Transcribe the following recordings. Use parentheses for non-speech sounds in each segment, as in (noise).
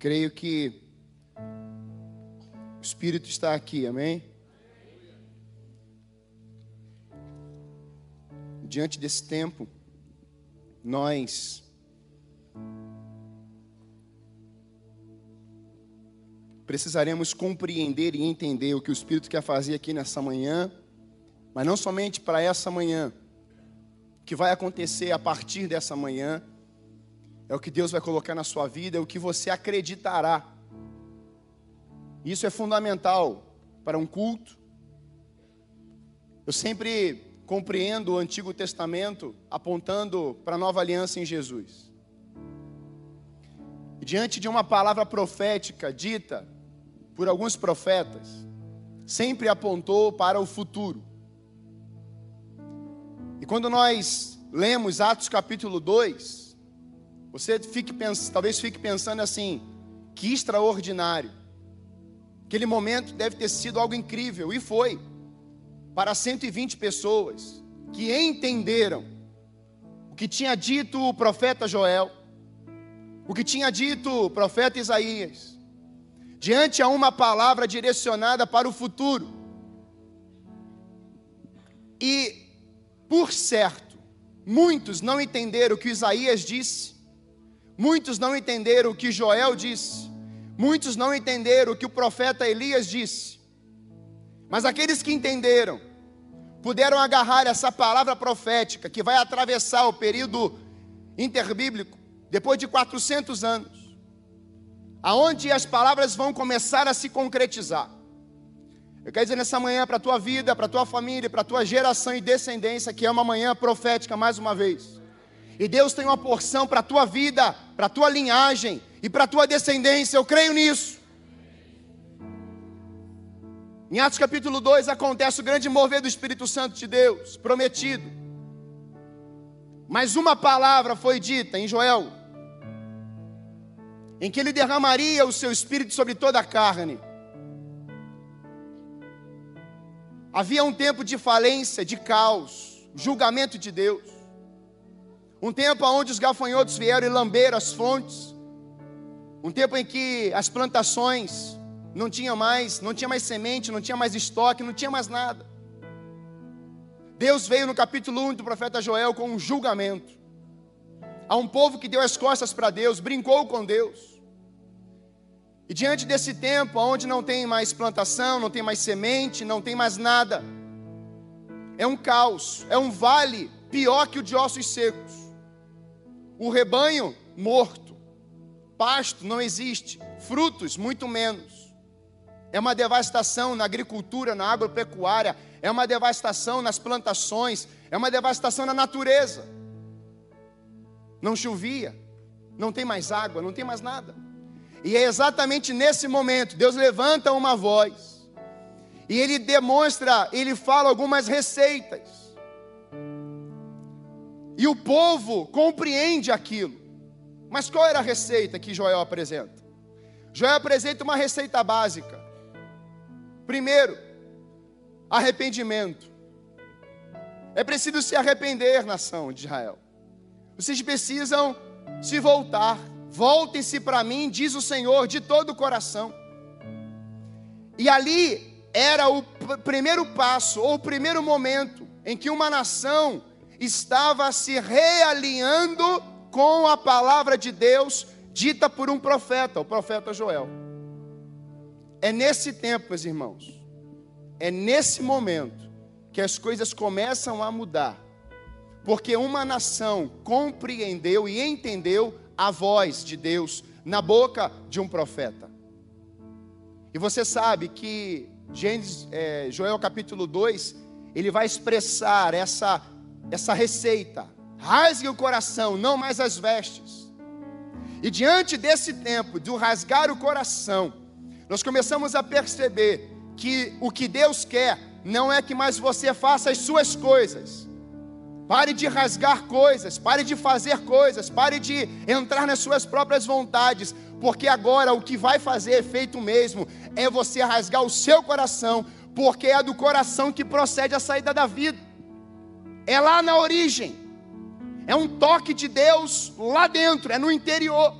Creio que o Espírito está aqui, amém? Diante desse tempo, nós precisaremos compreender e entender o que o Espírito quer fazer aqui nessa manhã, mas não somente para essa manhã, o que vai acontecer a partir dessa manhã, é o que Deus vai colocar na sua vida, é o que você acreditará. Isso é fundamental para um culto. Eu sempre compreendo o Antigo Testamento apontando para a nova aliança em Jesus. Diante de uma palavra profética dita por alguns profetas, sempre apontou para o futuro. E quando nós lemos Atos capítulo 2, você fique, talvez fique pensando assim: que extraordinário. Aquele momento deve ter sido algo incrível, e foi, para 120 pessoas que entenderam o que tinha dito o profeta Joel, o que tinha dito o profeta Isaías, diante a uma palavra direcionada para o futuro. E, por certo, muitos não entenderam o que Isaías disse, Muitos não entenderam o que Joel disse. Muitos não entenderam o que o profeta Elias disse. Mas aqueles que entenderam, puderam agarrar essa palavra profética que vai atravessar o período interbíblico, depois de 400 anos, aonde as palavras vão começar a se concretizar. Eu quero dizer nessa manhã para a tua vida, para a tua família, para a tua geração e descendência, que é uma manhã profética mais uma vez. E Deus tem uma porção para a tua vida, para a tua linhagem e para a tua descendência. Eu creio nisso. Em Atos capítulo 2 acontece o grande mover do Espírito Santo de Deus, prometido. Mas uma palavra foi dita em Joel, em que ele derramaria o seu espírito sobre toda a carne. Havia um tempo de falência, de caos, julgamento de Deus. Um tempo onde os gafanhotos vieram e lamberam as fontes. Um tempo em que as plantações não tinham mais, não tinha mais semente, não tinha mais estoque, não tinha mais nada. Deus veio no capítulo 1 do profeta Joel com um julgamento. A um povo que deu as costas para Deus, brincou com Deus. E diante desse tempo, onde não tem mais plantação, não tem mais semente, não tem mais nada, é um caos, é um vale pior que o de ossos secos. O rebanho morto, pasto não existe, frutos muito menos. É uma devastação na agricultura, na agropecuária, é uma devastação nas plantações, é uma devastação na natureza. Não chovia, não tem mais água, não tem mais nada. E é exatamente nesse momento, Deus levanta uma voz, e ele demonstra, ele fala algumas receitas. E o povo compreende aquilo. Mas qual era a receita que Joel apresenta? Joel apresenta uma receita básica. Primeiro, arrependimento. É preciso se arrepender, nação de Israel. Vocês precisam se voltar. Voltem-se para mim, diz o Senhor, de todo o coração. E ali era o primeiro passo, ou o primeiro momento, em que uma nação estava se realinhando com a palavra de Deus dita por um profeta, o profeta Joel. É nesse tempo, meus irmãos, é nesse momento que as coisas começam a mudar, porque uma nação compreendeu e entendeu a voz de Deus na boca de um profeta. E você sabe que Gênesis, é, Joel capítulo 2, ele vai expressar essa essa receita. Rasgue o coração, não mais as vestes. E diante desse tempo, do rasgar o coração, nós começamos a perceber que o que Deus quer não é que mais você faça as suas coisas. Pare de rasgar coisas, pare de fazer coisas, pare de entrar nas suas próprias vontades, porque agora o que vai fazer efeito mesmo é você rasgar o seu coração, porque é do coração que procede a saída da vida é lá na origem, é um toque de Deus lá dentro, é no interior,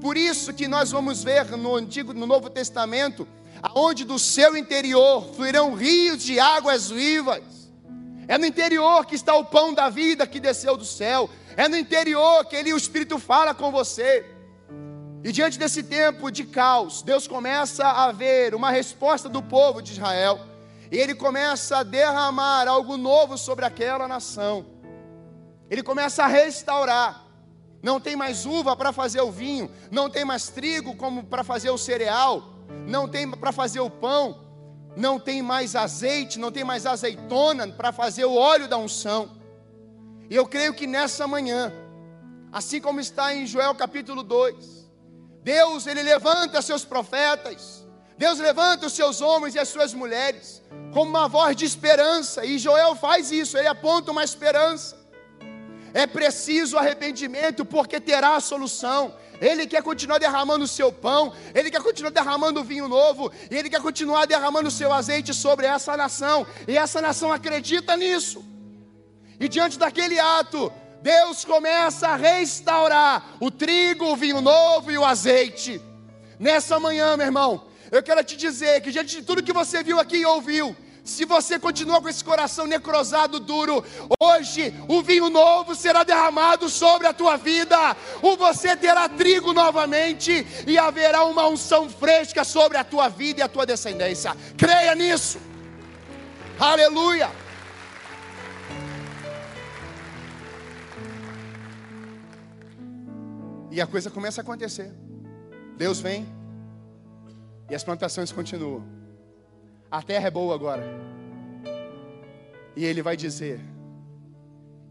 Por isso que nós vamos ver no Antigo, no Novo Testamento, aonde do seu interior fluirão rios de águas vivas. É no interior que está o pão da vida que desceu do céu. É no interior que ele, o Espírito fala com você. E diante desse tempo de caos, Deus começa a ver uma resposta do povo de Israel. E ele começa a derramar algo novo sobre aquela nação. Ele começa a restaurar. Não tem mais uva para fazer o vinho, não tem mais trigo como para fazer o cereal, não tem para fazer o pão, não tem mais azeite, não tem mais azeitona para fazer o óleo da unção. E eu creio que nessa manhã, assim como está em Joel capítulo 2, Deus ele levanta seus profetas, Deus levanta os seus homens e as suas mulheres como uma voz de esperança, e Joel faz isso, ele aponta uma esperança. É preciso arrependimento, porque terá a solução. Ele quer continuar derramando o seu pão, ele quer continuar derramando o vinho novo, e ele quer continuar derramando o seu azeite sobre essa nação, e essa nação acredita nisso. E diante daquele ato, Deus começa a restaurar o trigo, o vinho novo e o azeite. Nessa manhã, meu irmão, eu quero te dizer que diante de tudo que você viu aqui e ouviu, se você continua com esse coração necrosado, duro, hoje o vinho novo será derramado sobre a tua vida, o você terá trigo novamente e haverá uma unção fresca sobre a tua vida e a tua descendência. Creia nisso. Aleluia. E a coisa começa a acontecer. Deus vem e as plantações continuam. A terra é boa agora. E ele vai dizer: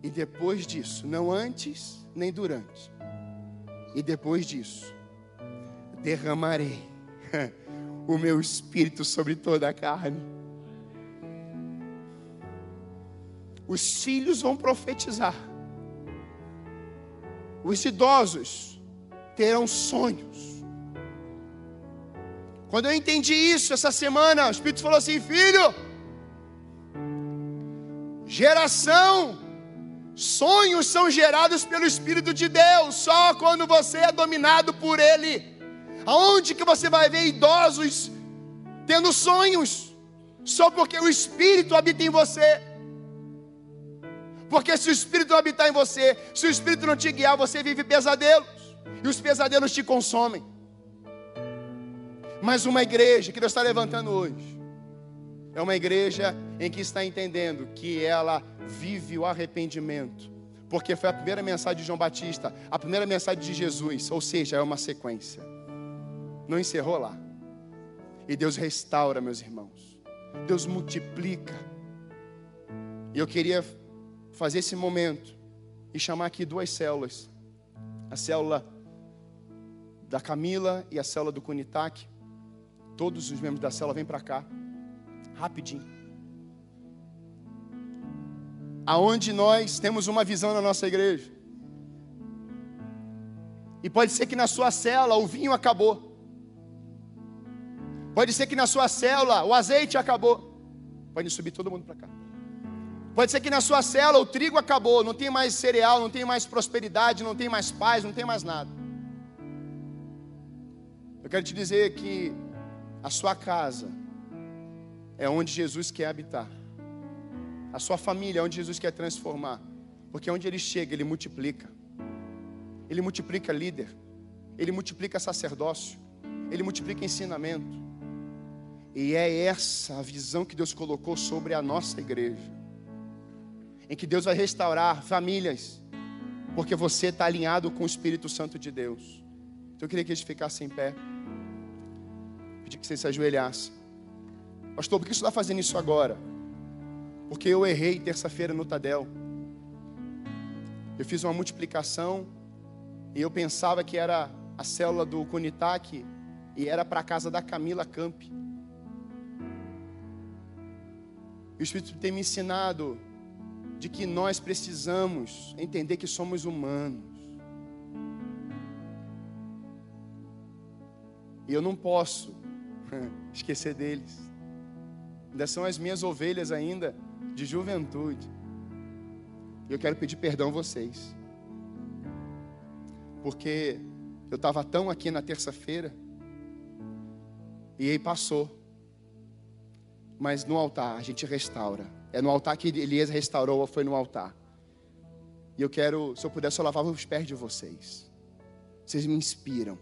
e depois disso, não antes nem durante, e depois disso, derramarei (laughs) o meu espírito sobre toda a carne. Os filhos vão profetizar, os idosos terão sonhos quando eu entendi isso essa semana, o Espírito falou assim: Filho, geração, sonhos são gerados pelo Espírito de Deus, só quando você é dominado por Ele. Aonde que você vai ver idosos tendo sonhos? Só porque o Espírito habita em você. Porque se o Espírito não habitar em você, se o Espírito não te guiar, você vive pesadelos. E os pesadelos te consomem. Mas uma igreja que Deus está levantando hoje é uma igreja em que está entendendo que ela vive o arrependimento, porque foi a primeira mensagem de João Batista, a primeira mensagem de Jesus, ou seja, é uma sequência. Não encerrou lá. E Deus restaura, meus irmãos. Deus multiplica. E eu queria fazer esse momento e chamar aqui duas células. A célula da Camila e a célula do Kunitac. Todos os membros da célula vêm para cá. Rapidinho. Aonde nós temos uma visão na nossa igreja. E pode ser que na sua célula o vinho acabou. Pode ser que na sua célula o azeite acabou. Pode subir todo mundo para cá. Pode ser que na sua célula o trigo acabou, não tem mais cereal, não tem mais prosperidade, não tem mais paz, não tem mais nada. Eu quero te dizer que a sua casa é onde Jesus quer habitar. A sua família é onde Jesus quer transformar. Porque onde ele chega, ele multiplica. Ele multiplica líder. Ele multiplica sacerdócio. Ele multiplica ensinamento. E é essa a visão que Deus colocou sobre a nossa igreja. Em que Deus vai restaurar famílias. Porque você está alinhado com o Espírito Santo de Deus. Então eu queria que eles ficassem em pé pedir que você se ajoelhasse. Pastor, por que você está fazendo isso agora? Porque eu errei terça-feira no Tadel. Eu fiz uma multiplicação e eu pensava que era a célula do Conitac e era para a casa da Camila Camp. o Espírito tem me ensinado de que nós precisamos entender que somos humanos. E eu não posso esquecer deles. Ainda são as minhas ovelhas ainda de juventude. E eu quero pedir perdão a vocês. Porque Eu estava tão aqui na terça-feira. E aí passou. Mas no altar a gente restaura. É no altar que Elias restaurou, foi no altar. E eu quero, se eu pudesse, eu lavava os pés de vocês. Vocês me inspiram.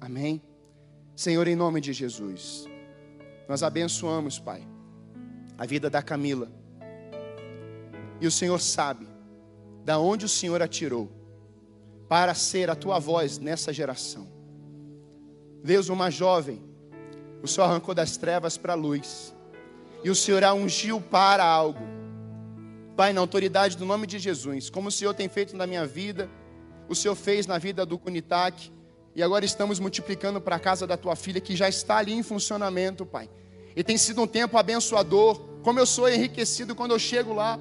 Amém? Senhor, em nome de Jesus, nós abençoamos, Pai, a vida da Camila. E o Senhor sabe da onde o Senhor a tirou para ser a tua voz nessa geração. Deus, uma jovem, o Senhor arrancou das trevas para a luz, e o Senhor a ungiu para algo. Pai, na autoridade do nome de Jesus, como o Senhor tem feito na minha vida, o Senhor fez na vida do Kunitac, e agora estamos multiplicando para a casa da tua filha, que já está ali em funcionamento, Pai. E tem sido um tempo abençoador, como eu sou enriquecido quando eu chego lá.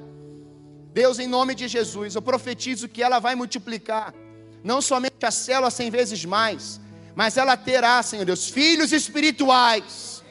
Deus, em nome de Jesus, eu profetizo que ela vai multiplicar não somente a célula cem vezes mais, mas ela terá, Senhor Deus, filhos espirituais.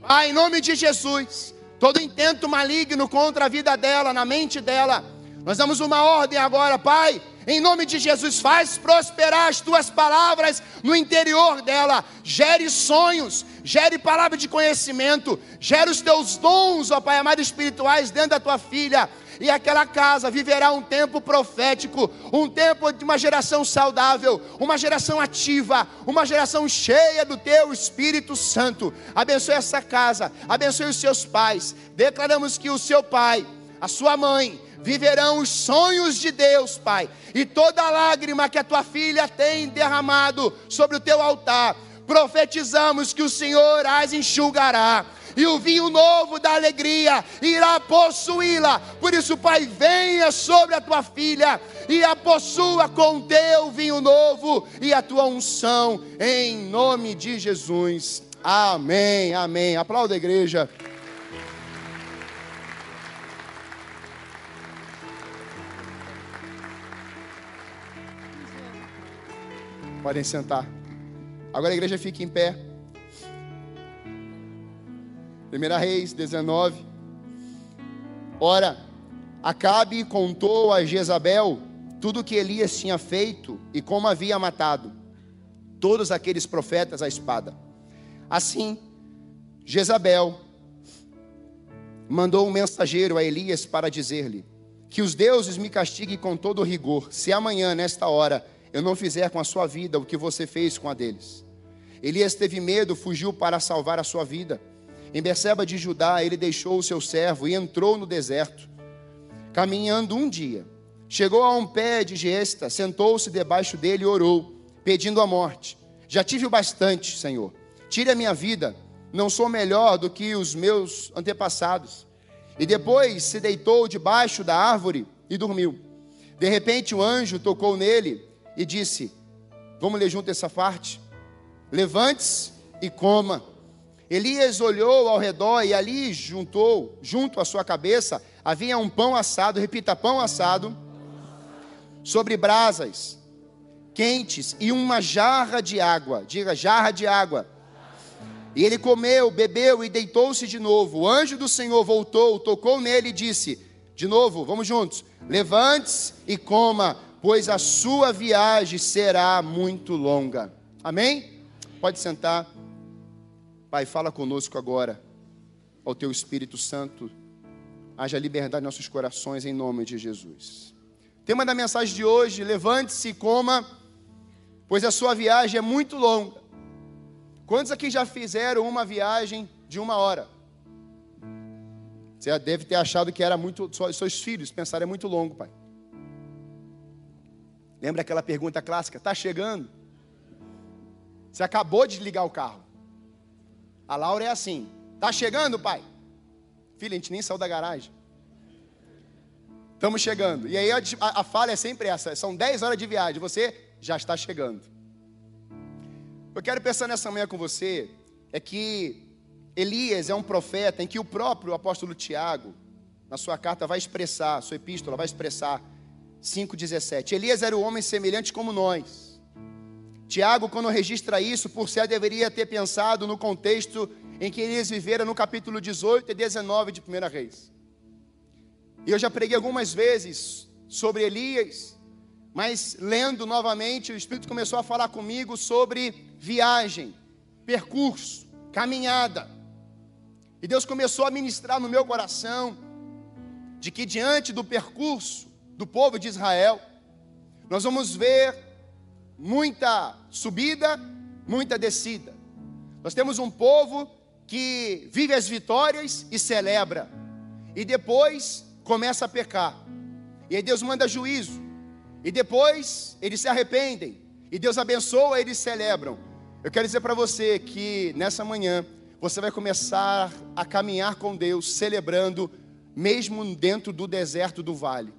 Pai, em nome de Jesus, todo intento maligno contra a vida dela, na mente dela, nós damos uma ordem agora, Pai, em nome de Jesus, faz prosperar as tuas palavras no interior dela. Gere sonhos, gere palavra de conhecimento, gere os teus dons, ó Pai amado, espirituais dentro da tua filha e aquela casa viverá um tempo profético, um tempo de uma geração saudável, uma geração ativa, uma geração cheia do teu Espírito Santo. Abençoe essa casa, abençoe os seus pais. Declaramos que o seu pai, a sua mãe, viverão os sonhos de Deus, Pai, e toda lágrima que a tua filha tem derramado sobre o teu altar, profetizamos que o Senhor as enxugará e o vinho novo da alegria irá possuí-la. Por isso, Pai, venha sobre a tua filha e a possua com teu vinho novo e a tua unção, em nome de Jesus. Amém, amém. Aplauda a igreja. Podem sentar. Agora a igreja fica em pé. 1 Reis 19. Ora, Acabe contou a Jezabel tudo o que Elias tinha feito e como havia matado todos aqueles profetas à espada. Assim, Jezabel mandou um mensageiro a Elias para dizer-lhe: Que os deuses me castiguem com todo rigor, se amanhã, nesta hora, eu não fizer com a sua vida o que você fez com a deles. Elias teve medo, fugiu para salvar a sua vida. Em Beceba de Judá, ele deixou o seu servo e entrou no deserto. Caminhando um dia, chegou a um pé de gesta, sentou-se debaixo dele e orou, pedindo a morte. Já tive o bastante, Senhor. Tire a minha vida, não sou melhor do que os meus antepassados. E depois se deitou debaixo da árvore e dormiu. De repente, o anjo tocou nele e disse: Vamos ler junto essa parte? Levante-se e coma. Elias olhou ao redor e ali juntou, junto à sua cabeça, havia um pão assado, repita, pão assado, sobre brasas quentes e uma jarra de água. Diga, jarra de água. E ele comeu, bebeu e deitou-se de novo. O anjo do Senhor voltou, tocou nele e disse: De novo, vamos juntos. Levante-se e coma, pois a sua viagem será muito longa. Amém? Pode sentar. Pai, fala conosco agora, ao Teu Espírito Santo, haja liberdade em nossos corações, em nome de Jesus. Tema da mensagem de hoje: levante-se e coma, pois a sua viagem é muito longa. Quantos aqui já fizeram uma viagem de uma hora? Você deve ter achado que era muito. Seus filhos pensaram, é muito longo, pai. Lembra aquela pergunta clássica? Está chegando? Você acabou de ligar o carro. A Laura é assim: Tá chegando, pai? Filha, a gente nem saiu da garagem. Estamos chegando. E aí a, a, a falha é sempre essa: são 10 horas de viagem, você já está chegando. Eu quero pensar nessa manhã com você, é que Elias é um profeta em que o próprio apóstolo Tiago, na sua carta, vai expressar, sua epístola vai expressar 5,17. Elias era um homem semelhante como nós Tiago, quando registra isso, por ser deveria ter pensado no contexto em que Elias vivera no capítulo 18 e 19 de 1 Reis. E eu já preguei algumas vezes sobre Elias, mas lendo novamente, o Espírito começou a falar comigo sobre viagem, percurso, caminhada. E Deus começou a ministrar no meu coração de que diante do percurso do povo de Israel, nós vamos ver muita subida, muita descida. Nós temos um povo que vive as vitórias e celebra, e depois começa a pecar. E aí Deus manda juízo, e depois eles se arrependem, e Deus abençoa, eles celebram. Eu quero dizer para você que nessa manhã você vai começar a caminhar com Deus, celebrando, mesmo dentro do deserto do vale.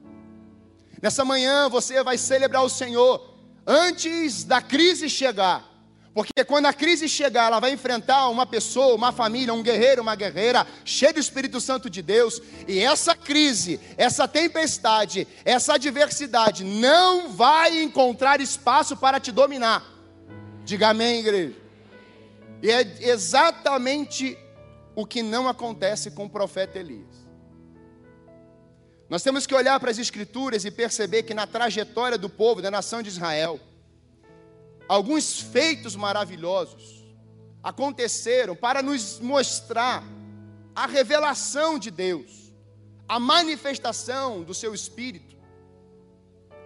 Nessa manhã você vai celebrar o Senhor antes da crise chegar. Porque quando a crise chegar, ela vai enfrentar uma pessoa, uma família, um guerreiro, uma guerreira, cheio do Espírito Santo de Deus, e essa crise, essa tempestade, essa adversidade não vai encontrar espaço para te dominar. Diga amém, igreja. E é exatamente o que não acontece com o profeta Elias. Nós temos que olhar para as Escrituras e perceber que na trajetória do povo, da nação de Israel, alguns feitos maravilhosos aconteceram para nos mostrar a revelação de Deus, a manifestação do seu Espírito.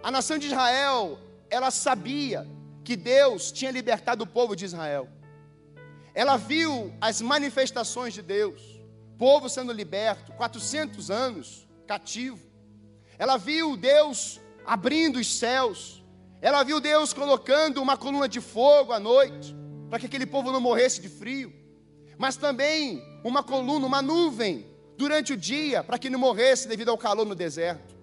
A nação de Israel, ela sabia que Deus tinha libertado o povo de Israel. Ela viu as manifestações de Deus, povo sendo liberto, 400 anos cativo. Ela viu Deus abrindo os céus, ela viu Deus colocando uma coluna de fogo à noite, para que aquele povo não morresse de frio, mas também uma coluna, uma nuvem, durante o dia, para que não morresse devido ao calor no deserto.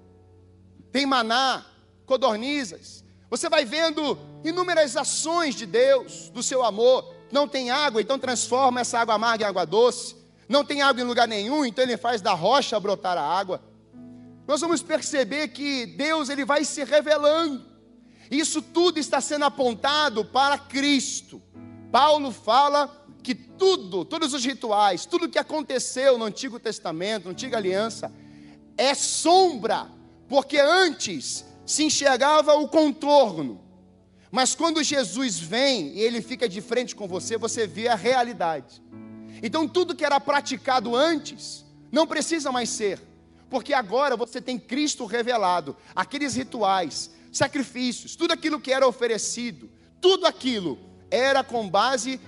Tem maná, codornizes. Você vai vendo inúmeras ações de Deus, do seu amor. Não tem água, então transforma essa água amarga em água doce. Não tem água em lugar nenhum, então ele faz da rocha brotar a água. Nós vamos perceber que Deus ele vai se revelando. Isso tudo está sendo apontado para Cristo. Paulo fala que tudo, todos os rituais, tudo que aconteceu no Antigo Testamento, na Antiga Aliança, é sombra, porque antes se enxergava o contorno. Mas quando Jesus vem e ele fica de frente com você, você vê a realidade. Então tudo que era praticado antes não precisa mais ser, porque agora você tem Cristo revelado. Aqueles rituais, sacrifícios, tudo aquilo que era oferecido, tudo aquilo era com base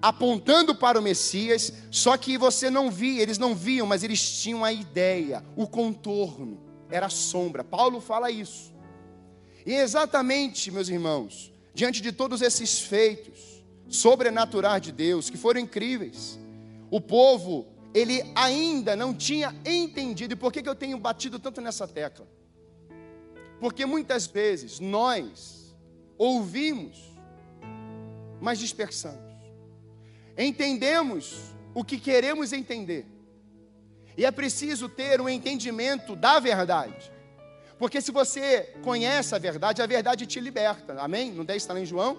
apontando para o Messias, só que você não via, eles não viam, mas eles tinham a ideia, o contorno, era a sombra. Paulo fala isso. E exatamente, meus irmãos, diante de todos esses feitos sobrenaturais de Deus, que foram incríveis, o povo, ele ainda não tinha entendido, e por que, que eu tenho batido tanto nessa tecla? Porque muitas vezes nós ouvimos, mas dispersamos. Entendemos o que queremos entender. E é preciso ter um entendimento da verdade. Porque se você conhece a verdade, a verdade te liberta. Amém? Não deve estar em João?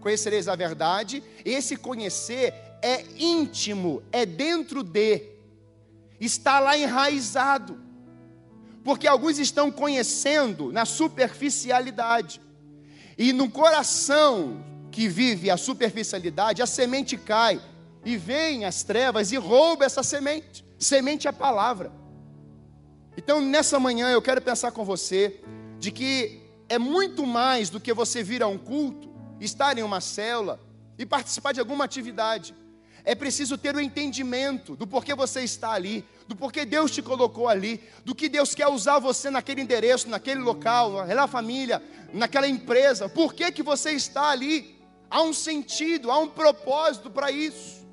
Conhecereis a verdade. Esse conhecer é íntimo, é dentro de, está lá enraizado porque alguns estão conhecendo na superficialidade. E no coração que vive a superficialidade, a semente cai e vem as trevas e rouba essa semente. Semente é a palavra. Então, nessa manhã eu quero pensar com você de que é muito mais do que você vir a um culto, estar em uma célula e participar de alguma atividade. É preciso ter o entendimento do porquê você está ali, do porquê Deus te colocou ali, do que Deus quer usar você naquele endereço, naquele local, naquela família, naquela empresa. Por que, que você está ali? Há um sentido, há um propósito para isso.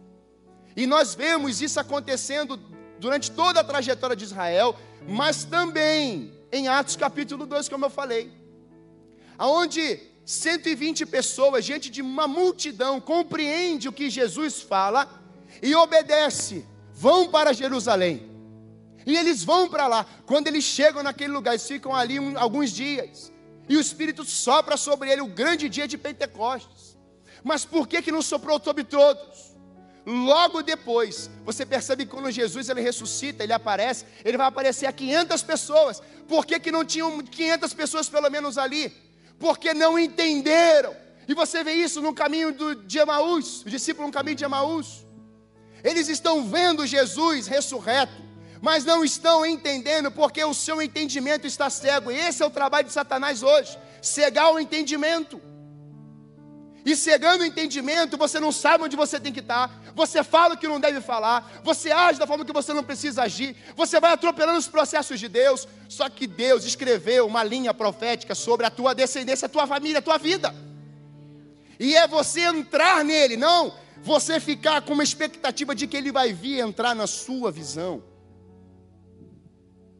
E nós vemos isso acontecendo durante toda a trajetória de Israel, mas também em Atos capítulo 2, como eu falei, aonde 120 pessoas diante de uma multidão compreende o que Jesus fala e obedece vão para Jerusalém. E eles vão para lá. Quando eles chegam naquele lugar, eles ficam ali alguns dias. E o Espírito sopra sobre ele o grande dia de Pentecostes. Mas por que, que não soprou sobre todos? Logo depois, você percebe que quando Jesus ele ressuscita, ele aparece, ele vai aparecer a 500 pessoas. Por que, que não tinham 500 pessoas pelo menos ali? Porque não entenderam. E você vê isso no caminho do, de Emaús, o discípulo no caminho de Emaús. Eles estão vendo Jesus ressurreto, mas não estão entendendo porque o seu entendimento está cego. E esse é o trabalho de Satanás hoje cegar o entendimento. E cegando o entendimento, você não sabe onde você tem que estar, você fala o que não deve falar, você age da forma que você não precisa agir, você vai atropelando os processos de Deus. Só que Deus escreveu uma linha profética sobre a tua descendência, a tua família, a tua vida. E é você entrar nele, não você ficar com uma expectativa de que ele vai vir entrar na sua visão.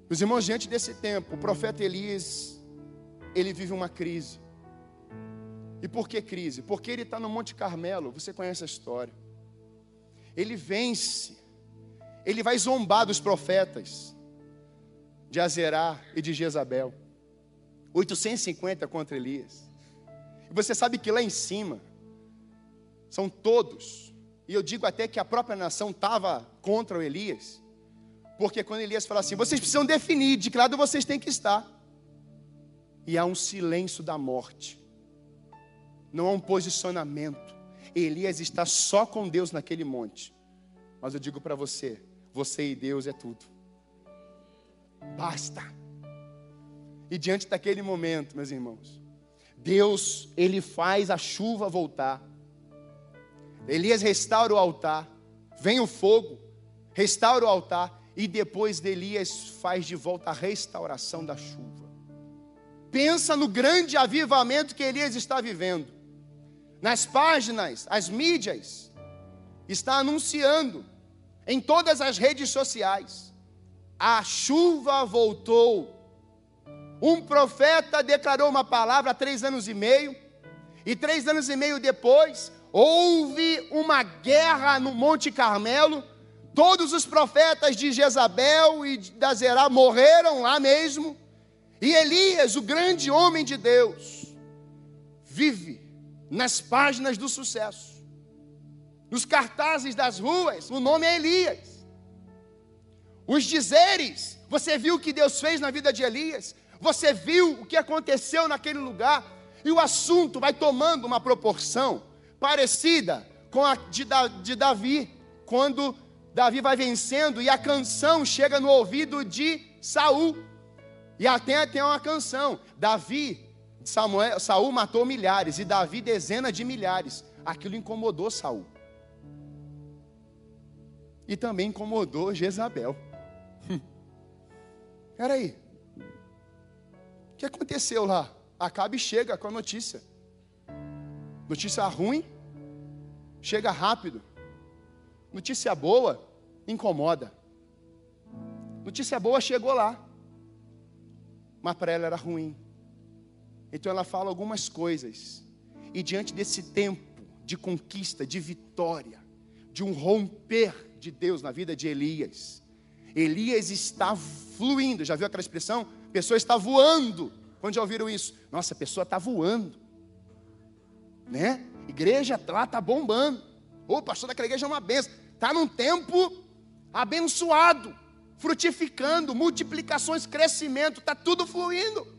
Meus irmãos, diante desse tempo, o profeta Elias, ele vive uma crise. E por que crise? Porque ele está no Monte Carmelo, você conhece a história. Ele vence, ele vai zombar dos profetas de Azerá e de Jezabel. 850 contra Elias. E você sabe que lá em cima são todos, e eu digo até que a própria nação estava contra o Elias, porque quando Elias fala assim, vocês precisam definir de que lado vocês têm que estar. E há um silêncio da morte não há um posicionamento. Elias está só com Deus naquele monte. Mas eu digo para você: você e Deus é tudo. Basta. E diante daquele momento, meus irmãos, Deus, ele faz a chuva voltar. Elias restaura o altar, vem o fogo, restaura o altar, e depois de Elias faz de volta a restauração da chuva. Pensa no grande avivamento que Elias está vivendo nas páginas, as mídias, está anunciando em todas as redes sociais: a chuva voltou. Um profeta declarou uma palavra há três anos e meio, e três anos e meio depois, houve uma guerra no Monte Carmelo. Todos os profetas de Jezabel e da Zerá morreram lá mesmo. E Elias, o grande homem de Deus, vive nas páginas do sucesso, nos cartazes das ruas, o nome é Elias. Os dizeres, você viu o que Deus fez na vida de Elias, você viu o que aconteceu naquele lugar, e o assunto vai tomando uma proporção parecida com a de, de Davi, quando Davi vai vencendo e a canção chega no ouvido de Saul. E até tem uma canção: Davi Samuel, Saul matou milhares e Davi dezenas de milhares. Aquilo incomodou Saul. E também incomodou Jezabel. Peraí. O que aconteceu lá? Acabe chega com a notícia. Notícia ruim, chega rápido. Notícia boa, incomoda. Notícia boa chegou lá, mas para ela era ruim. Então ela fala algumas coisas. E diante desse tempo de conquista, de vitória, de um romper de Deus na vida de Elias, Elias está fluindo. Já viu aquela expressão? Pessoa está voando. Quando já ouviram isso? Nossa, a pessoa está voando. Né? Igreja lá está bombando. O pastor daquela igreja é uma benção. Está num tempo abençoado, frutificando, multiplicações, crescimento, está tudo fluindo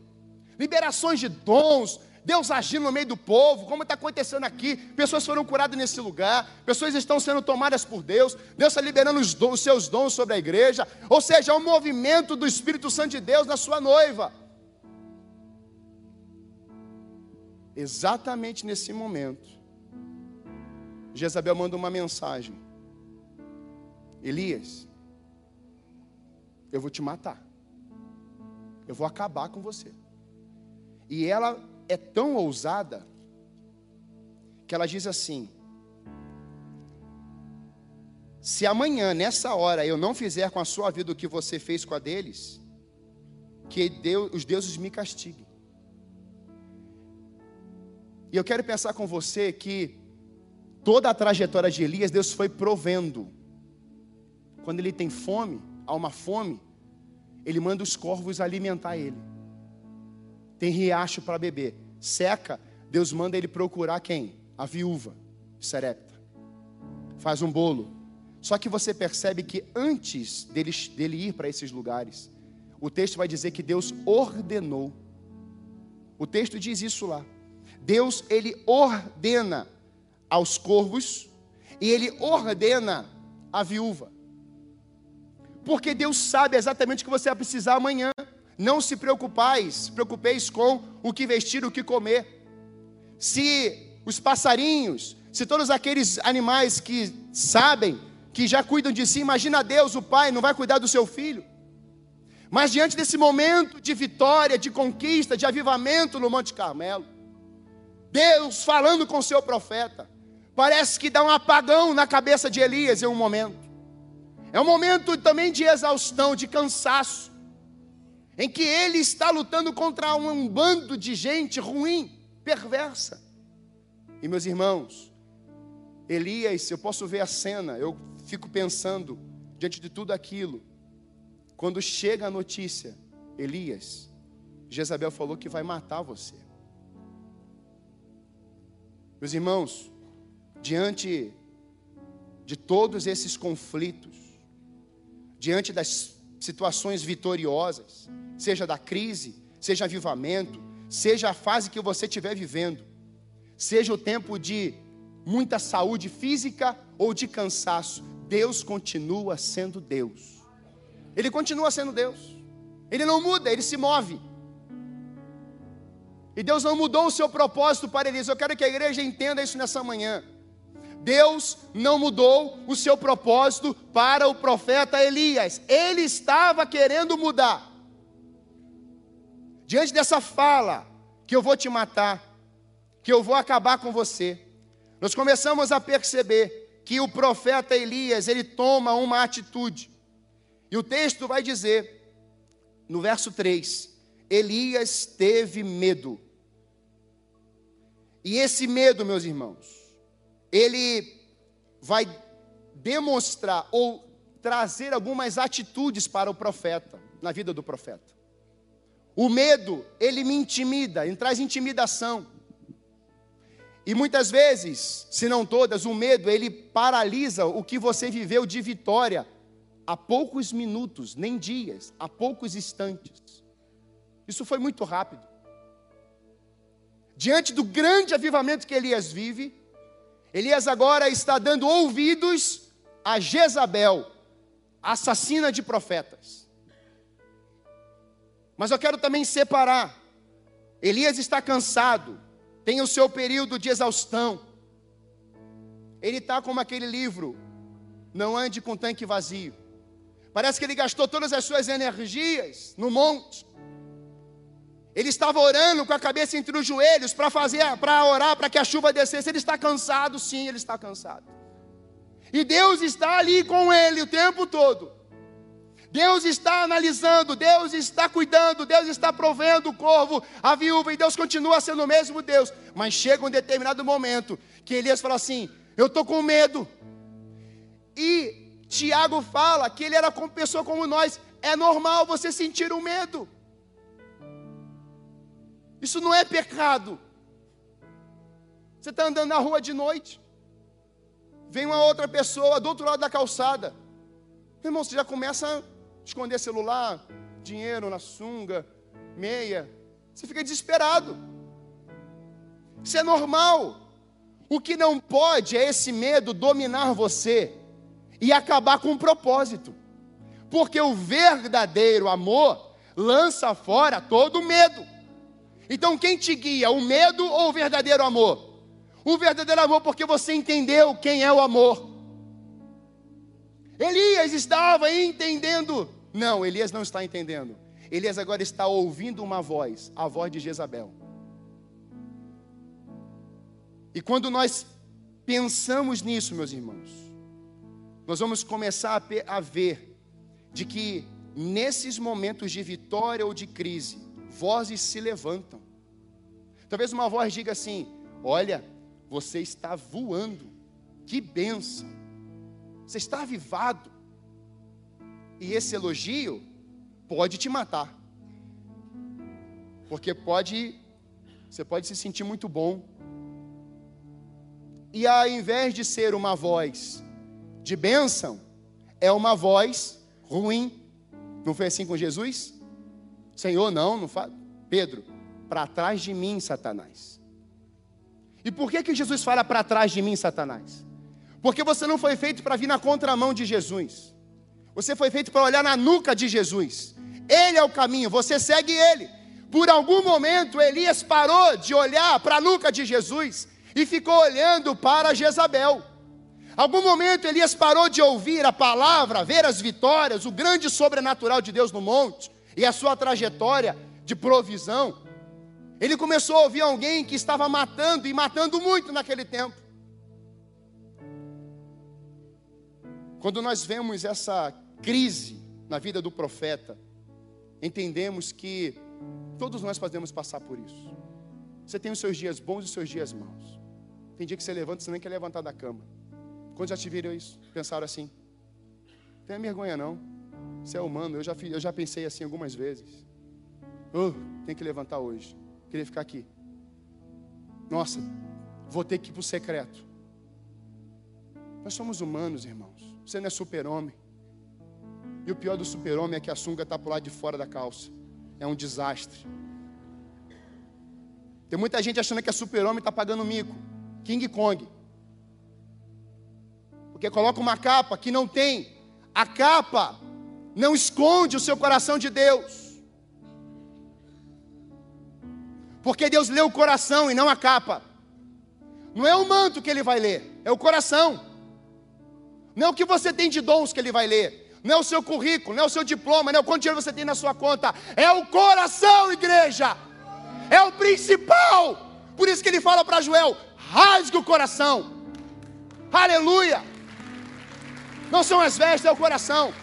liberações de dons, Deus agindo no meio do povo, como está acontecendo aqui. Pessoas foram curadas nesse lugar, pessoas estão sendo tomadas por Deus, Deus está liberando os, dons, os seus dons sobre a igreja. Ou seja, é um movimento do Espírito Santo de Deus na sua noiva. Exatamente nesse momento, Jezabel manda uma mensagem: Elias, eu vou te matar, eu vou acabar com você. E ela é tão ousada que ela diz assim: Se amanhã, nessa hora, eu não fizer com a sua vida o que você fez com a deles, que Deus, os deuses me castiguem. E eu quero pensar com você que toda a trajetória de Elias, Deus foi provendo. Quando ele tem fome, há uma fome, ele manda os corvos alimentar ele tem riacho para beber. Seca, Deus manda ele procurar quem? A viúva, Serepta. Faz um bolo. Só que você percebe que antes dele, dele ir para esses lugares, o texto vai dizer que Deus ordenou O texto diz isso lá. Deus, ele ordena aos corvos e ele ordena a viúva. Porque Deus sabe exatamente o que você vai precisar amanhã. Não se preocupais, preocupeis com o que vestir, o que comer. Se os passarinhos, se todos aqueles animais que sabem, que já cuidam de si, imagina Deus, o Pai, não vai cuidar do seu filho. Mas diante desse momento de vitória, de conquista, de avivamento no Monte Carmelo, Deus falando com seu profeta, parece que dá um apagão na cabeça de Elias em um momento. É um momento também de exaustão, de cansaço, em que ele está lutando contra um bando de gente ruim, perversa. E meus irmãos, Elias, eu posso ver a cena, eu fico pensando diante de tudo aquilo. Quando chega a notícia, Elias, Jezabel falou que vai matar você. Meus irmãos, diante de todos esses conflitos, diante das situações vitoriosas, seja da crise, seja avivamento, seja a fase que você estiver vivendo, seja o tempo de muita saúde física ou de cansaço, Deus continua sendo Deus. Ele continua sendo Deus. Ele não muda, ele se move. E Deus não mudou o seu propósito para Elias. Eu quero que a igreja entenda isso nessa manhã. Deus não mudou o seu propósito para o profeta Elias. Ele estava querendo mudar. Diante dessa fala, que eu vou te matar, que eu vou acabar com você, nós começamos a perceber que o profeta Elias, ele toma uma atitude. E o texto vai dizer, no verso 3, Elias teve medo. E esse medo, meus irmãos, ele vai demonstrar ou trazer algumas atitudes para o profeta, na vida do profeta. O medo, ele me intimida, ele traz intimidação. E muitas vezes, se não todas, o medo, ele paralisa o que você viveu de vitória há poucos minutos, nem dias, há poucos instantes. Isso foi muito rápido diante do grande avivamento que Elias vive, Elias agora está dando ouvidos a Jezabel, assassina de profetas. Mas eu quero também separar. Elias está cansado, tem o seu período de exaustão. Ele está como aquele livro, não ande com tanque vazio. Parece que ele gastou todas as suas energias no monte. Ele estava orando com a cabeça entre os joelhos para fazer, para orar para que a chuva descesse. Ele está cansado, sim, ele está cansado. E Deus está ali com ele o tempo todo. Deus está analisando, Deus está cuidando, Deus está provendo o corvo, a viúva, e Deus continua sendo o mesmo Deus. Mas chega um determinado momento que Elias fala assim: Eu estou com medo. E Tiago fala que ele era como pessoa como nós. É normal você sentir o medo. Isso não é pecado. Você está andando na rua de noite, vem uma outra pessoa do outro lado da calçada. Irmão, você já começa a esconder celular, dinheiro na sunga, meia. Você fica desesperado. Isso é normal. O que não pode é esse medo dominar você e acabar com o propósito. Porque o verdadeiro amor lança fora todo medo. Então quem te guia, o medo ou o verdadeiro amor? O verdadeiro amor, porque você entendeu quem é o amor. Elias estava entendendo. Não, Elias não está entendendo. Elias agora está ouvindo uma voz, a voz de Jezabel. E quando nós pensamos nisso, meus irmãos, nós vamos começar a, ver de que nesses momentos de vitória ou de crise, vozes se levantam. Talvez uma voz diga assim: Olha, você está voando, que benção, você está avivado. E esse elogio pode te matar, porque pode, você pode se sentir muito bom. E ao invés de ser uma voz de bênção, é uma voz ruim. Não foi assim com Jesus? Senhor, não, não faz. Pedro, para trás de mim, Satanás. E por que, que Jesus fala para trás de mim, Satanás? Porque você não foi feito para vir na contramão de Jesus. Você foi feito para olhar na nuca de Jesus. Ele é o caminho, você segue ele. Por algum momento, Elias parou de olhar para a nuca de Jesus e ficou olhando para Jezabel. Algum momento Elias parou de ouvir a palavra, ver as vitórias, o grande sobrenatural de Deus no monte e a sua trajetória de provisão. Ele começou a ouvir alguém que estava matando e matando muito naquele tempo. Quando nós vemos essa crise na vida do profeta, entendemos que todos nós podemos passar por isso. Você tem os seus dias bons e os seus dias maus. Tem dia que você levanta você nem quer levantar da cama. Quantos já te viram isso? Pensaram assim? Não tenha vergonha não. Você é humano, eu já, eu já pensei assim algumas vezes. Tem que levantar hoje. Queria ficar aqui. Nossa, vou ter que ir para o secreto. Nós somos humanos, irmãos. Você não é super-homem. E o pior do super-homem é que a sunga está para lado de fora da calça. É um desastre. Tem muita gente achando que é super-homem está pagando mico. King Kong. Porque coloca uma capa que não tem. A capa não esconde o seu coração de Deus. Porque Deus lê o coração e não a capa. Não é o manto que ele vai ler, é o coração. Não é o que você tem de dons que ele vai ler. Não é o seu currículo, não é o seu diploma, não é o quanto dinheiro você tem na sua conta. É o coração, igreja. É o principal. Por isso que ele fala para Joel: rasgue o coração. Aleluia. Não são as vestes, é o coração.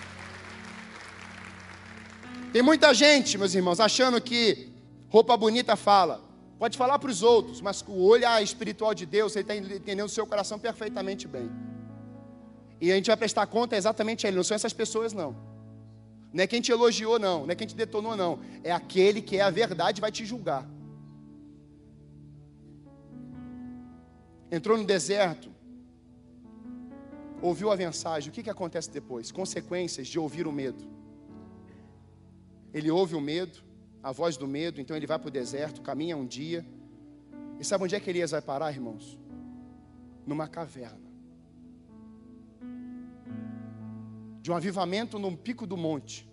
Tem muita gente, meus irmãos, achando que roupa bonita fala. Pode falar para os outros, mas o olho espiritual de Deus, ele está entendendo o seu coração perfeitamente bem. E a gente vai prestar conta exatamente a Ele, não são essas pessoas, não. Não é quem te elogiou, não. Não é quem te detonou, não. É aquele que é a verdade vai te julgar. Entrou no deserto, ouviu a mensagem, o que, que acontece depois? Consequências de ouvir o medo. Ele ouve o medo, a voz do medo, então ele vai para o deserto, caminha um dia. E sabe onde é que Elias vai parar, irmãos? Numa caverna. De um avivamento num pico do monte.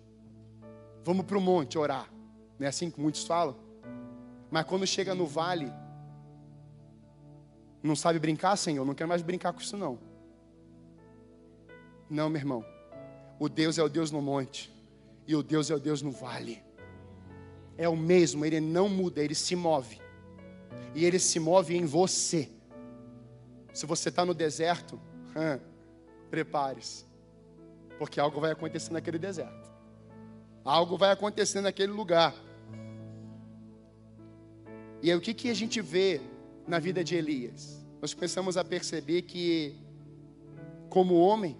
Vamos para o monte orar. Não é assim que muitos falam? Mas quando chega no vale, não sabe brincar, Senhor? Não quero mais brincar com isso, não. Não, meu irmão. O Deus é o Deus no monte. E o Deus é o Deus no vale. É o mesmo, ele não muda, ele se move. E ele se move em você. Se você está no deserto, (laughs) prepare-se. Porque algo vai acontecer naquele deserto. Algo vai acontecer naquele lugar. E aí o que, que a gente vê na vida de Elias? Nós começamos a perceber que, como homem,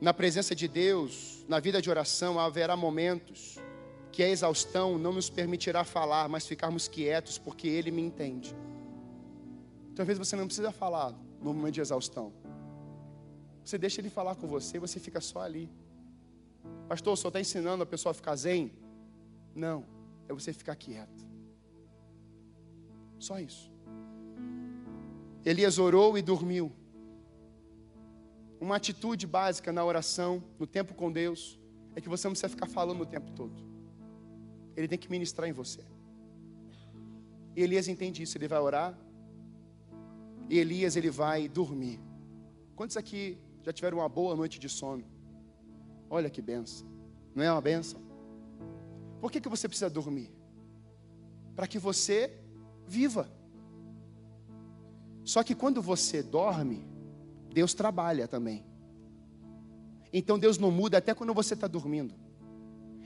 na presença de Deus, na vida de oração, haverá momentos que a exaustão não nos permitirá falar, mas ficarmos quietos, porque Ele me entende. Talvez você não precisa falar no momento de exaustão. Você deixa Ele falar com você, você fica só ali. Pastor, senhor está ensinando a pessoa a ficar zen? Não, é você ficar quieto. Só isso. Elias orou e dormiu. Uma atitude básica na oração, no tempo com Deus, é que você não precisa ficar falando o tempo todo. Ele tem que ministrar em você. E Elias entende isso, ele vai orar. E Elias ele vai dormir. Quantos aqui já tiveram uma boa noite de sono? Olha que benção. Não é uma benção? Por que, que você precisa dormir? Para que você viva. Só que quando você dorme, Deus trabalha também. Então Deus não muda até quando você está dormindo.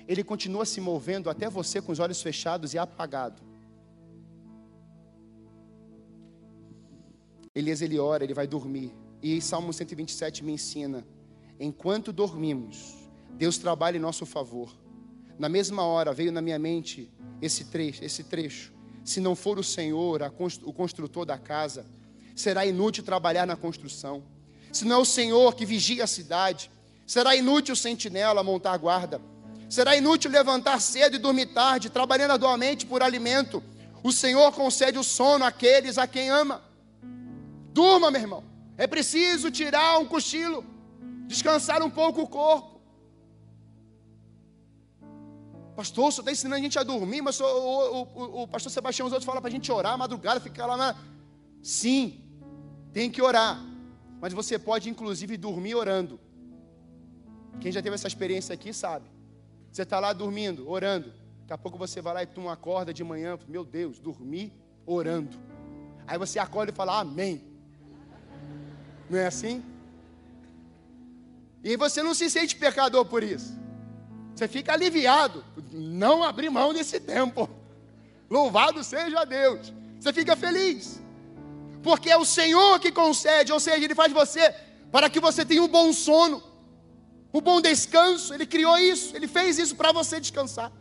Ele continua se movendo até você com os olhos fechados e apagado. Elias ele ora, ele vai dormir. E Salmo 127 me ensina: enquanto dormimos, Deus trabalha em nosso favor. Na mesma hora veio na minha mente esse trecho, esse trecho. Se não for o Senhor, o construtor da casa, será inútil trabalhar na construção. Se não é o Senhor que vigia a cidade, será inútil o sentinela montar guarda. Será inútil levantar cedo e dormir tarde, trabalhando arduamente por alimento. O Senhor concede o sono àqueles a quem ama. Durma, meu irmão. É preciso tirar um cochilo, descansar um pouco o corpo. Pastor, você está ensinando a gente a dormir, mas o, o, o, o pastor Sebastião os outros falam para a gente orar, madrugada, ficar lá na. Sim, tem que orar. Mas você pode, inclusive, dormir orando. Quem já teve essa experiência aqui sabe. Você está lá dormindo, orando. Daqui a pouco você vai lá e tu acorda de manhã. Meu Deus, dormi orando. Aí você acorda e fala, Amém. Não é assim? E você não se sente pecador por isso. Você fica aliviado. Não abrir mão desse tempo. (laughs) Louvado seja Deus. Você fica feliz. Porque é o Senhor que concede, ou seja, Ele faz você para que você tenha um bom sono, um bom descanso. Ele criou isso, Ele fez isso para você descansar.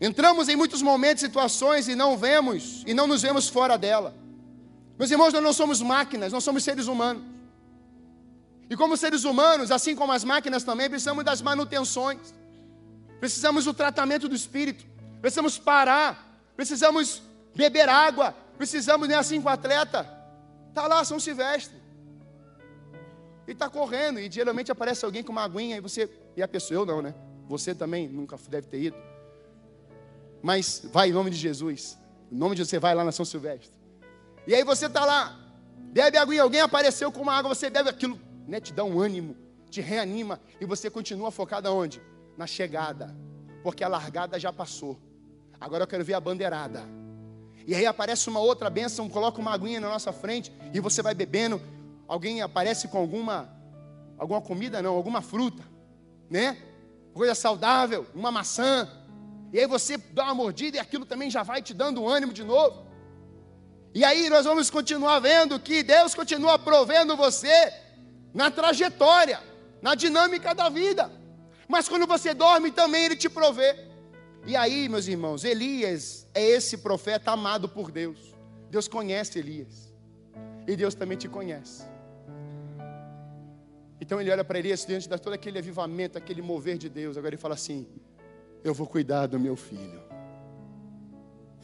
Entramos em muitos momentos, situações e não vemos, e não nos vemos fora dela. Meus irmãos, nós não somos máquinas, nós somos seres humanos. E como seres humanos, assim como as máquinas também, precisamos das manutenções. Precisamos do tratamento do espírito. Precisamos parar. Precisamos beber água. Precisamos, nem né, assim com o atleta. Está lá, São Silvestre. E está correndo. E geralmente aparece alguém com uma aguinha. E você. E a pessoa, eu não, né? Você também nunca deve ter ido. Mas vai em nome de Jesus. Em nome de você vai lá na São Silvestre. E aí você está lá, bebe aguinha, alguém apareceu com uma água, você bebe aquilo, né, te dá um ânimo, te reanima, e você continua focado aonde? Na chegada, porque a largada já passou. Agora eu quero ver a bandeirada. E aí aparece uma outra bênção, coloca uma aguinha na nossa frente e você vai bebendo. Alguém aparece com alguma alguma comida não, alguma fruta, né? Coisa saudável, uma maçã. E aí você dá uma mordida e aquilo também já vai te dando ânimo de novo. E aí nós vamos continuar vendo que Deus continua provendo você na trajetória, na dinâmica da vida. Mas quando você dorme também ele te provê. E aí, meus irmãos, Elias é esse profeta amado por Deus. Deus conhece Elias. E Deus também te conhece. Então ele olha para Elias diante de todo aquele avivamento, aquele mover de Deus. Agora ele fala assim: Eu vou cuidar do meu filho.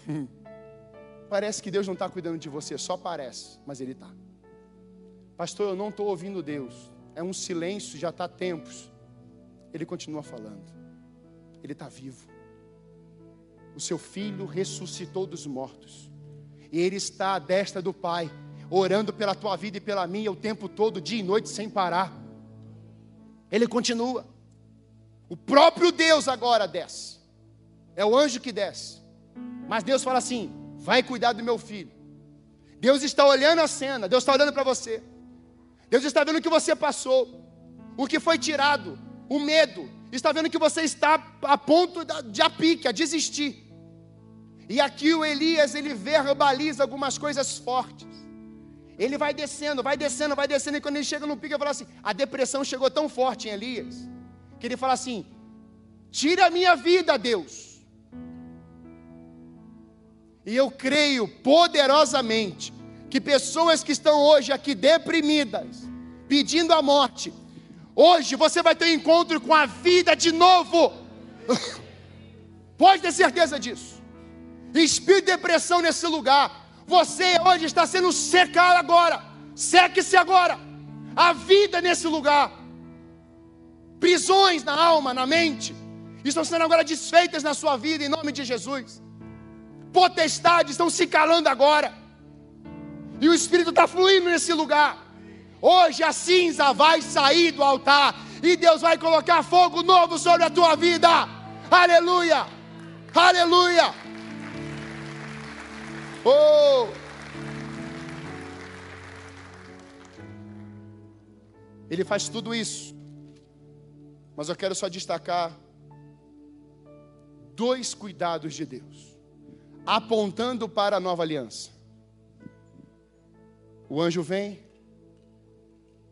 (laughs) parece que Deus não está cuidando de você, só parece, mas Ele está. Pastor, eu não estou ouvindo Deus. É um silêncio, já está tempos. Ele continua falando. Ele está vivo o seu filho ressuscitou dos mortos. E ele está à destra do Pai, orando pela tua vida e pela minha o tempo todo, dia e noite, sem parar. Ele continua. O próprio Deus agora desce. É o anjo que desce. Mas Deus fala assim: vai cuidar do meu filho. Deus está olhando a cena, Deus está olhando para você. Deus está vendo o que você passou, o que foi tirado, o medo. Está vendo que você está a ponto de a pique, a desistir. E aqui o Elias, ele verbaliza algumas coisas fortes. Ele vai descendo, vai descendo, vai descendo, e quando ele chega no pico, ele fala assim: a depressão chegou tão forte em Elias, que ele fala assim: tira a minha vida, Deus. E eu creio poderosamente que pessoas que estão hoje aqui deprimidas, pedindo a morte, hoje você vai ter um encontro com a vida de novo. (laughs) Pode ter certeza disso espírito de depressão nesse lugar. Você hoje está sendo secado agora. Seque-se agora. A vida nesse lugar. Prisões na alma, na mente, estão sendo agora desfeitas na sua vida em nome de Jesus. Potestades estão se calando agora. E o Espírito está fluindo nesse lugar. Hoje a cinza vai sair do altar. E Deus vai colocar fogo novo sobre a tua vida. Aleluia! Aleluia! Oh! Ele faz tudo isso. Mas eu quero só destacar dois cuidados de Deus, apontando para a nova aliança. O anjo vem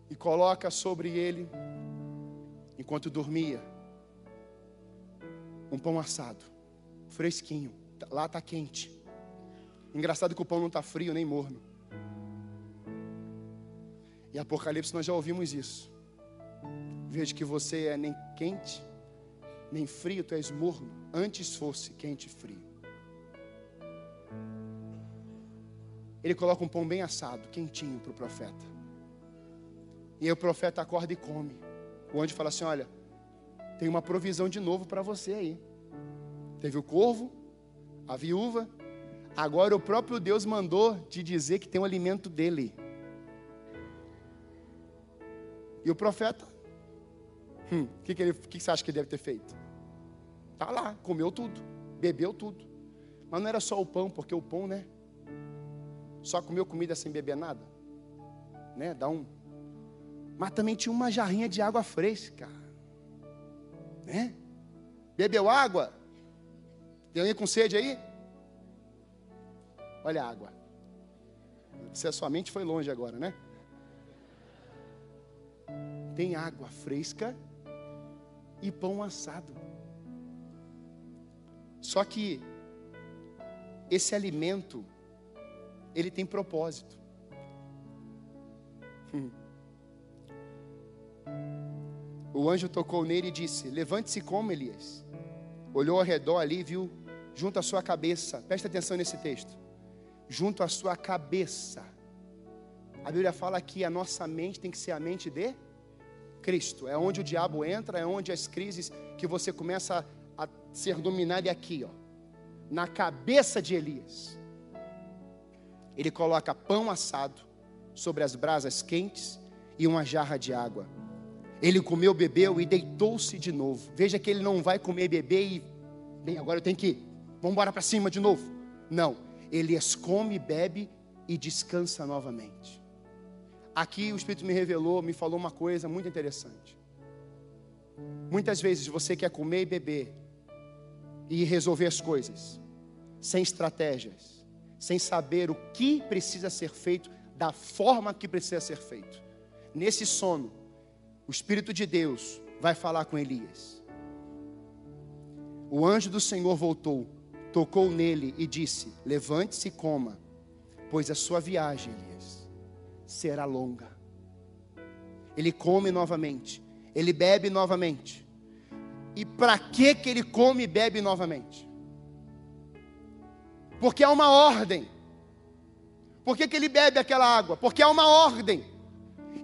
e coloca sobre ele, enquanto dormia, um pão assado, fresquinho, lá está quente. Engraçado que o pão não está frio nem morno. Em Apocalipse nós já ouvimos isso. vejo que você é nem quente, nem frio, tu és morno. Antes fosse quente e frio. Ele coloca um pão bem assado, quentinho para o profeta. E aí o profeta acorda e come. O anjo fala assim: Olha, tem uma provisão de novo para você aí. Teve o corvo, a viúva, agora o próprio Deus mandou te dizer que tem o alimento dele. E o profeta, o hum, que, que, ele, que, que você acha que ele deve ter feito? Tá lá, comeu tudo, bebeu tudo. Mas não era só o pão, porque o pão, né? Só comeu comida sem beber nada, né? Dá um. Mas também tinha uma jarrinha de água fresca, né? Bebeu água? Tem alguém com sede aí? Olha a água. Você sua mente foi longe agora, né? Tem água fresca e pão assado. Só que esse alimento ele tem propósito. Hum. O anjo tocou nele e disse: Levante-se como Elias. Olhou ao redor ali e viu junto à sua cabeça. Presta atenção nesse texto. Junto à sua cabeça. A Bíblia fala que a nossa mente tem que ser a mente de Cristo. É onde o diabo entra, é onde as crises que você começa a, ser dominado é aqui, ó. Na cabeça de Elias. Ele coloca pão assado sobre as brasas quentes e uma jarra de água. Ele comeu, bebeu e deitou-se de novo. Veja que ele não vai comer, beber e. Bem, agora eu tenho que ir. Vamos embora para cima de novo. Não. Ele come, bebe e descansa novamente. Aqui o Espírito me revelou, me falou uma coisa muito interessante. Muitas vezes você quer comer e beber e resolver as coisas sem estratégias sem saber o que precisa ser feito, da forma que precisa ser feito. Nesse sono, o Espírito de Deus vai falar com Elias. O anjo do Senhor voltou, tocou nele e disse: Levante-se e coma, pois a sua viagem, Elias, será longa. Ele come novamente, ele bebe novamente. E para que que ele come e bebe novamente? Porque há uma ordem. Por que, que ele bebe aquela água? Porque há uma ordem.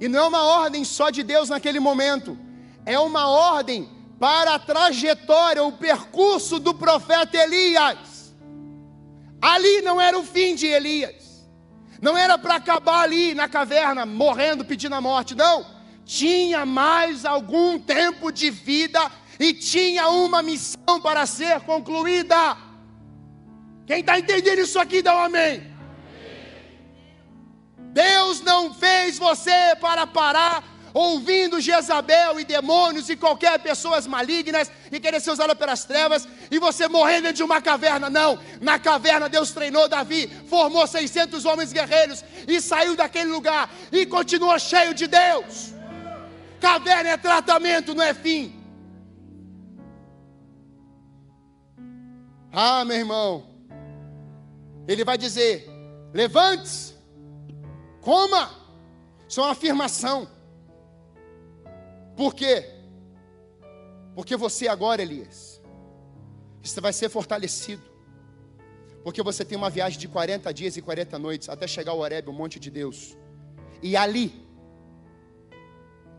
E não é uma ordem só de Deus naquele momento, é uma ordem para a trajetória, o percurso do profeta Elias. Ali não era o fim de Elias, não era para acabar ali na caverna, morrendo, pedindo a morte, não. Tinha mais algum tempo de vida e tinha uma missão para ser concluída. Quem está entendendo isso aqui, dá um amém. Deus não fez você para parar ouvindo Jezabel e demônios e qualquer pessoas malignas e querer ser usada pelas trevas e você morrer dentro de uma caverna. Não, na caverna Deus treinou Davi, formou 600 homens guerreiros e saiu daquele lugar e continuou cheio de Deus. Caverna é tratamento, não é fim. Ah, meu irmão, ele vai dizer: levante-se, coma. Isso é uma afirmação. Por quê? Porque você agora, Elias, você vai ser fortalecido. Porque você tem uma viagem de 40 dias e 40 noites até chegar ao Horeb, o monte de Deus. E ali,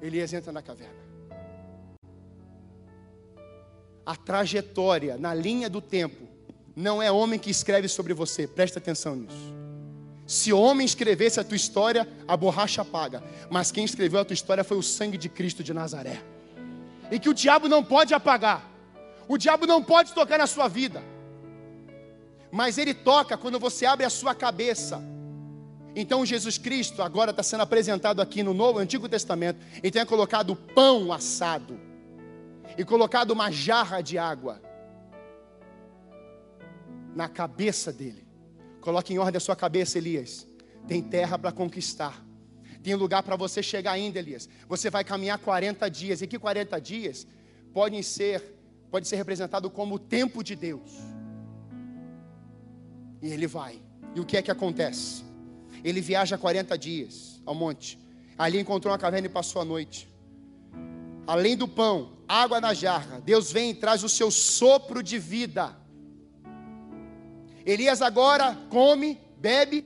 Elias entra na caverna. A trajetória na linha do tempo não é homem que escreve sobre você, presta atenção nisso. Se homem escrevesse a tua história, a borracha apaga. Mas quem escreveu a tua história foi o sangue de Cristo de Nazaré. E que o diabo não pode apagar. O diabo não pode tocar na sua vida. Mas ele toca quando você abre a sua cabeça. Então Jesus Cristo agora está sendo apresentado aqui no Novo Antigo Testamento. E tem colocado pão assado. E colocado uma jarra de água na cabeça dele. Coloque em ordem a sua cabeça, Elias. Tem terra para conquistar. Tem lugar para você chegar ainda, Elias. Você vai caminhar 40 dias. E que 40 dias podem ser, pode ser representado como o tempo de Deus. E ele vai. E o que é que acontece? Ele viaja 40 dias ao monte. Ali encontrou uma caverna e passou a noite. além do pão, água na jarra, Deus vem e traz o seu sopro de vida. Elias agora come, bebe,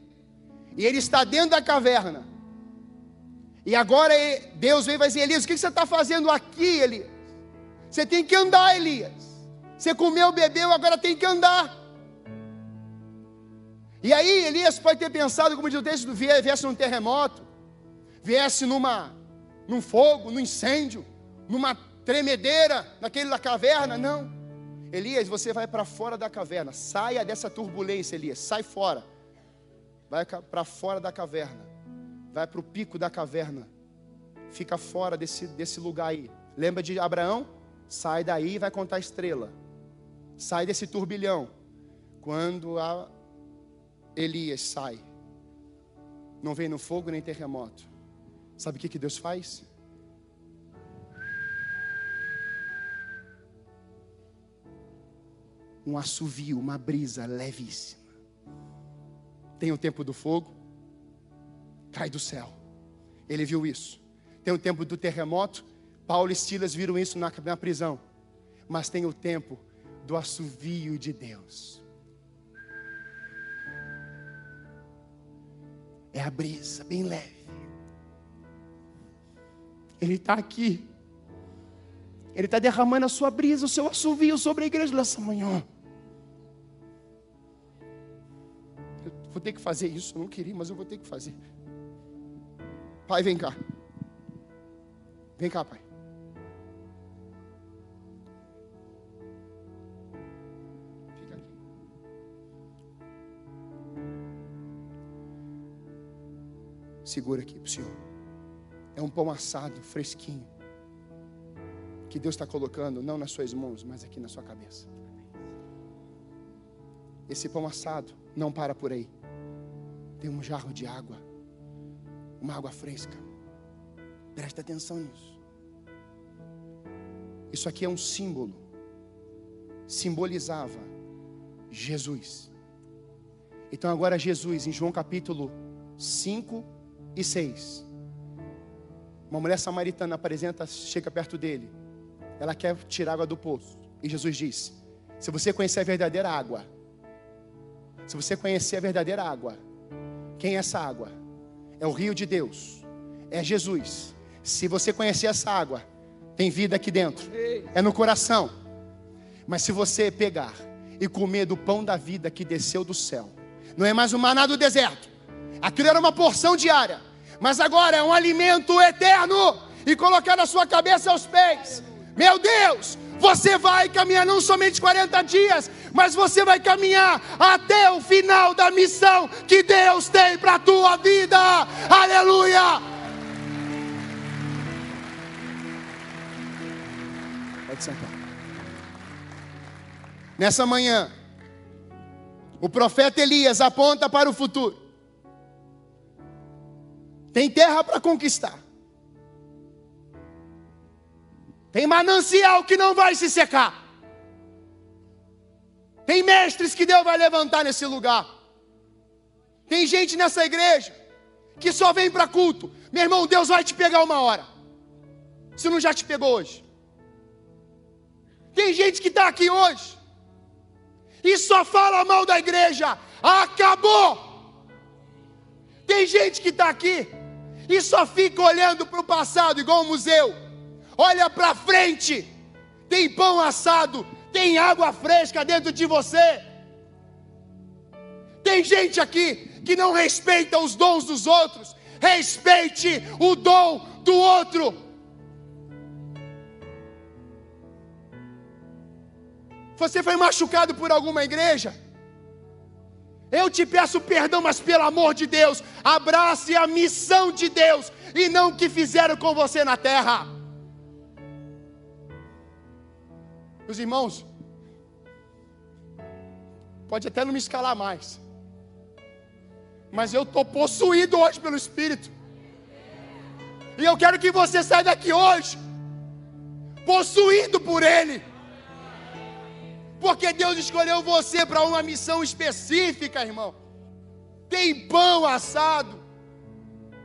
e ele está dentro da caverna. E agora Deus vem e vai dizer: Elias, o que você está fazendo aqui, Elias? Você tem que andar, Elias. Você comeu, bebeu, agora tem que andar. E aí Elias pode ter pensado, como diz o texto, viesse num terremoto, viesse numa, num fogo, num incêndio, numa tremedeira, naquele da caverna. Não. Elias, você vai para fora da caverna. Saia dessa turbulência, Elias. Sai fora. Vai para fora da caverna. Vai para o pico da caverna. Fica fora desse, desse lugar aí. Lembra de Abraão? Sai daí e vai contar a estrela. Sai desse turbilhão. Quando a Elias sai, não vem no fogo nem terremoto. Sabe o que, que Deus faz? Um assovio, uma brisa levíssima. Tem o tempo do fogo, cai do céu. Ele viu isso. Tem o tempo do terremoto, Paulo e Silas viram isso na, na prisão. Mas tem o tempo do assovio de Deus. É a brisa, bem leve. Ele está aqui. Ele está derramando a sua brisa, o seu assovio sobre a igreja nessa manhã. Vou ter que fazer isso, eu não queria, mas eu vou ter que fazer. Pai, vem cá. Vem cá, pai. Segura aqui para o Senhor. É um pão assado, fresquinho. Que Deus está colocando, não nas suas mãos, mas aqui na sua cabeça. Esse pão assado não para por aí. Um jarro de água, uma água fresca. Presta atenção nisso. Isso aqui é um símbolo. Simbolizava Jesus. Então agora Jesus, em João capítulo 5, e 6. Uma mulher samaritana apresenta, chega perto dele. Ela quer tirar água do poço. E Jesus diz: Se você conhecer a verdadeira água, se você conhecer a verdadeira água, quem é essa água? É o rio de Deus, é Jesus. Se você conhecer essa água, tem vida aqui dentro, é no coração. Mas se você pegar e comer do pão da vida que desceu do céu, não é mais um maná do deserto, Aquilo era uma porção diária, mas agora é um alimento eterno e colocar na sua cabeça aos pés. Meu Deus, você vai caminhar não somente 40 dias, mas você vai caminhar até o final da missão que Deus tem para a tua vida. Aleluia! Pode sentar. Nessa manhã, o profeta Elias aponta para o futuro. Tem terra para conquistar. Tem manancial que não vai se secar. Tem mestres que Deus vai levantar nesse lugar. Tem gente nessa igreja que só vem para culto. Meu irmão, Deus vai te pegar uma hora. Se não já te pegou hoje. Tem gente que está aqui hoje e só fala mal da igreja. Acabou. Tem gente que está aqui e só fica olhando para o passado, igual um museu. Olha para frente, tem pão assado, tem água fresca dentro de você. Tem gente aqui que não respeita os dons dos outros, respeite o dom do outro. Você foi machucado por alguma igreja? Eu te peço perdão, mas pelo amor de Deus, abrace a missão de Deus e não o que fizeram com você na terra. Meus irmãos, pode até não me escalar mais, mas eu estou possuído hoje pelo Espírito, e eu quero que você saia daqui hoje, possuído por Ele porque Deus escolheu você para uma missão específica, irmão. Tem pão assado,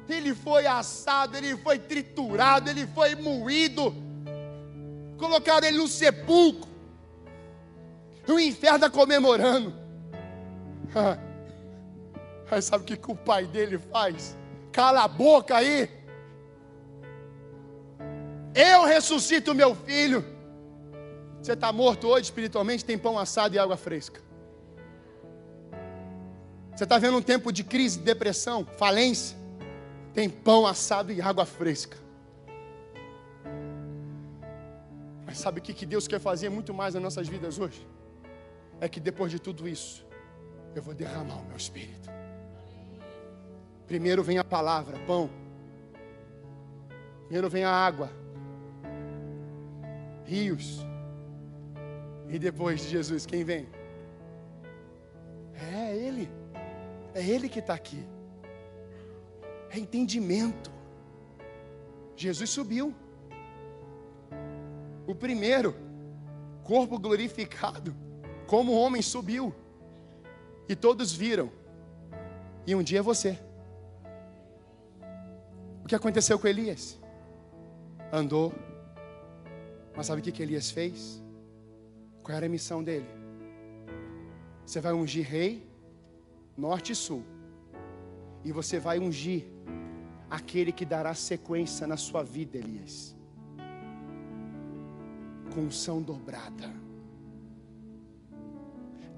ele foi assado, ele foi triturado, ele foi moído, colocaram ele no sepulcro. E o inferno está comemorando. (laughs) Aí sabe o que, que o pai dele faz? Cala a boca aí. Eu ressuscito meu filho. Você está morto hoje espiritualmente, tem pão assado e água fresca. Você está vendo um tempo de crise, depressão, falência? Tem pão assado e água fresca. Mas sabe o que Deus quer fazer muito mais nas nossas vidas hoje? É que depois de tudo isso, eu vou derramar o meu espírito. Primeiro vem a palavra, pão. Primeiro vem a água, rios. E depois de Jesus, quem vem? É Ele. É Ele que está aqui. É entendimento. Jesus subiu. O primeiro, corpo glorificado, como homem subiu. E todos viram. E um dia é você que aconteceu com Elias? Andou, mas sabe o que Elias fez? Qual era a missão dele? Você vai ungir rei, norte e sul, e você vai ungir aquele que dará sequência na sua vida, Elias, com unção dobrada.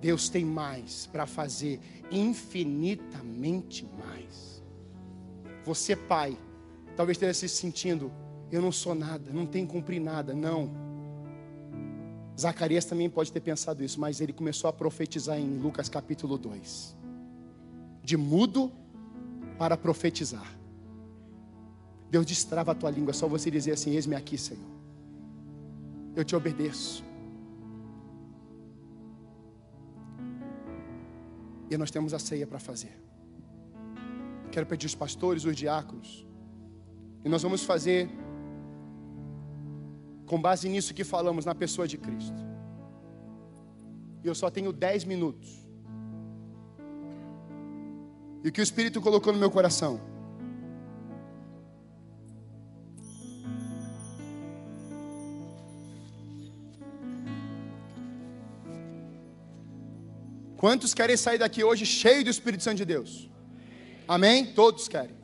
Deus tem mais para fazer, infinitamente mais. Você, pai, Talvez esteja se sentindo, eu não sou nada, não tenho cumprir nada. Não. Zacarias também pode ter pensado isso, mas ele começou a profetizar em Lucas capítulo 2. De mudo para profetizar. Deus destrava a tua língua, só você dizer assim: Eis-me aqui, Senhor. Eu te obedeço. E nós temos a ceia para fazer. Quero pedir os pastores, os diáconos, e nós vamos fazer com base nisso que falamos na pessoa de Cristo. E eu só tenho dez minutos. E o que o Espírito colocou no meu coração? Quantos querem sair daqui hoje cheio do Espírito Santo de Deus? Amém? Todos querem.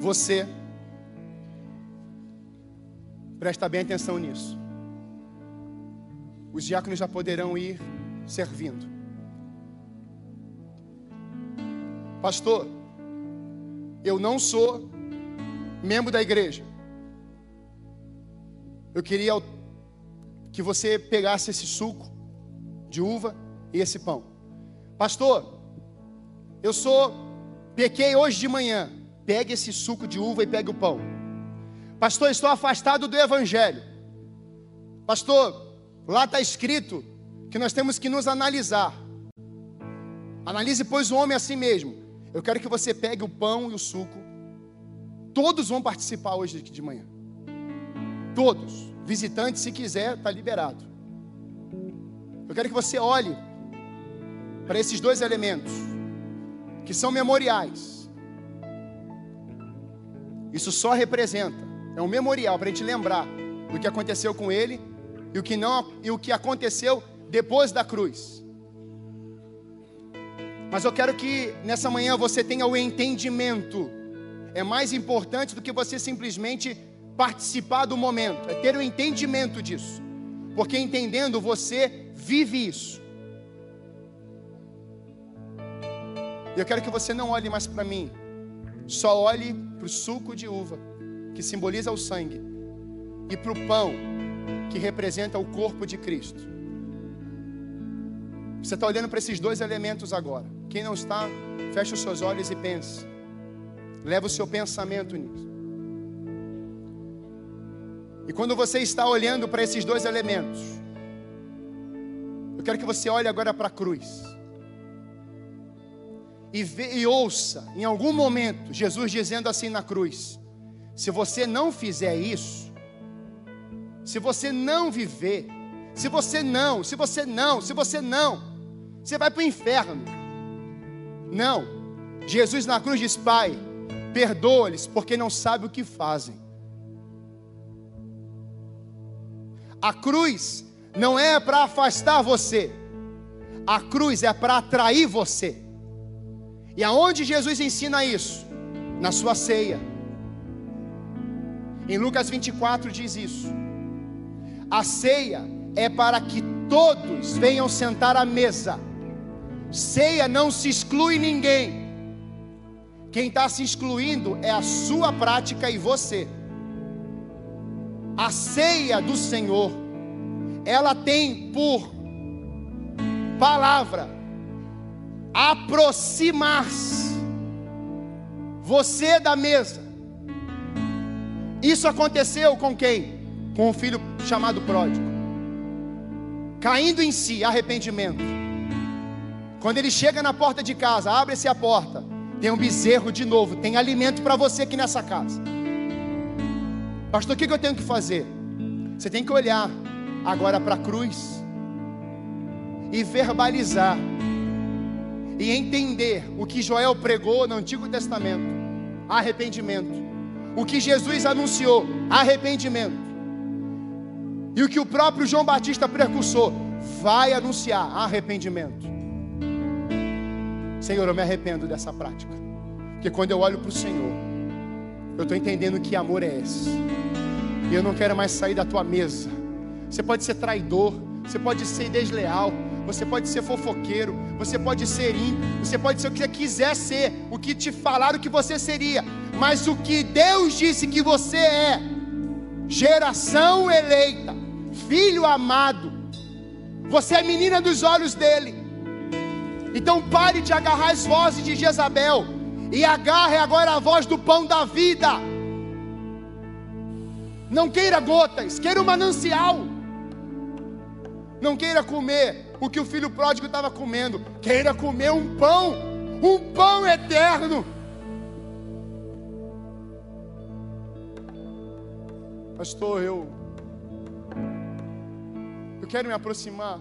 Você, presta bem atenção nisso. Os diáconos já poderão ir servindo. Pastor, eu não sou membro da igreja. Eu queria que você pegasse esse suco de uva e esse pão. Pastor, eu sou pequei hoje de manhã pegue esse suco de uva e pegue o pão. Pastor, estou afastado do Evangelho. Pastor, lá está escrito que nós temos que nos analisar. Analise, pois, o homem a si mesmo. Eu quero que você pegue o pão e o suco. Todos vão participar hoje de manhã. Todos. Visitante, se quiser, está liberado. Eu quero que você olhe para esses dois elementos, que são memoriais. Isso só representa, é um memorial para a gente lembrar do que aconteceu com ele e o que não e o que aconteceu depois da cruz. Mas eu quero que nessa manhã você tenha o entendimento. É mais importante do que você simplesmente participar do momento, é ter o entendimento disso. Porque entendendo você vive isso. Eu quero que você não olhe mais para mim, só olhe para o suco de uva, que simboliza o sangue, e para o pão, que representa o corpo de Cristo. Você está olhando para esses dois elementos agora. Quem não está, feche os seus olhos e pense. Leva o seu pensamento nisso. E quando você está olhando para esses dois elementos, eu quero que você olhe agora para a cruz e, vê, e ouça em algum momento Jesus dizendo assim na cruz: se você não fizer isso, se você não viver, se você não, se você não, se você não, você vai para o inferno. Não, Jesus na cruz diz: Pai, perdoa-lhes, porque não sabem o que fazem. A cruz não é para afastar você, a cruz é para atrair você. E aonde Jesus ensina isso? Na sua ceia. Em Lucas 24 diz isso. A ceia é para que todos venham sentar à mesa. Ceia não se exclui ninguém. Quem está se excluindo é a sua prática e você. A ceia do Senhor, ela tem por palavra aproximar-se você da mesa. Isso aconteceu com quem? Com o filho chamado pródigo. Caindo em si, arrependimento. Quando ele chega na porta de casa, abre-se a porta, tem um bezerro de novo, tem alimento para você aqui nessa casa. Pastor, o que eu tenho que fazer? Você tem que olhar agora para a cruz e verbalizar e entender o que Joel pregou no Antigo Testamento: arrependimento. O que Jesus anunciou: arrependimento. E o que o próprio João Batista precursou: vai anunciar arrependimento. Senhor, eu me arrependo dessa prática. Porque quando eu olho para o Senhor, eu estou entendendo que amor é esse. E eu não quero mais sair da tua mesa. Você pode ser traidor, você pode ser desleal, você pode ser fofoqueiro, você pode ser ímpio, você pode ser o que você quiser ser, o que te falaram que você seria, mas o que Deus disse que você é, geração eleita, filho amado, você é menina dos olhos dele. Então pare de agarrar as vozes de Jezabel e agarre agora a voz do pão da vida. Não queira gotas, queira um manancial. Não queira comer o que o filho pródigo estava comendo. Queira comer um pão, um pão eterno. Pastor, eu eu quero me aproximar,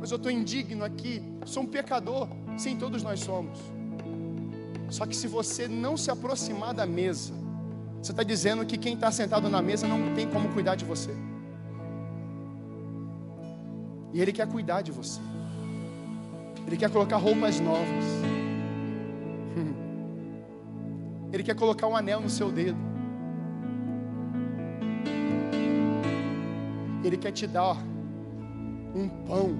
mas eu estou indigno aqui. Sou um pecador. Sim, todos nós somos. Só que se você não se aproximar da mesa, você está dizendo que quem está sentado na mesa não tem como cuidar de você. E Ele quer cuidar de você. Ele quer colocar roupas novas. (laughs) Ele quer colocar um anel no seu dedo. Ele quer te dar um pão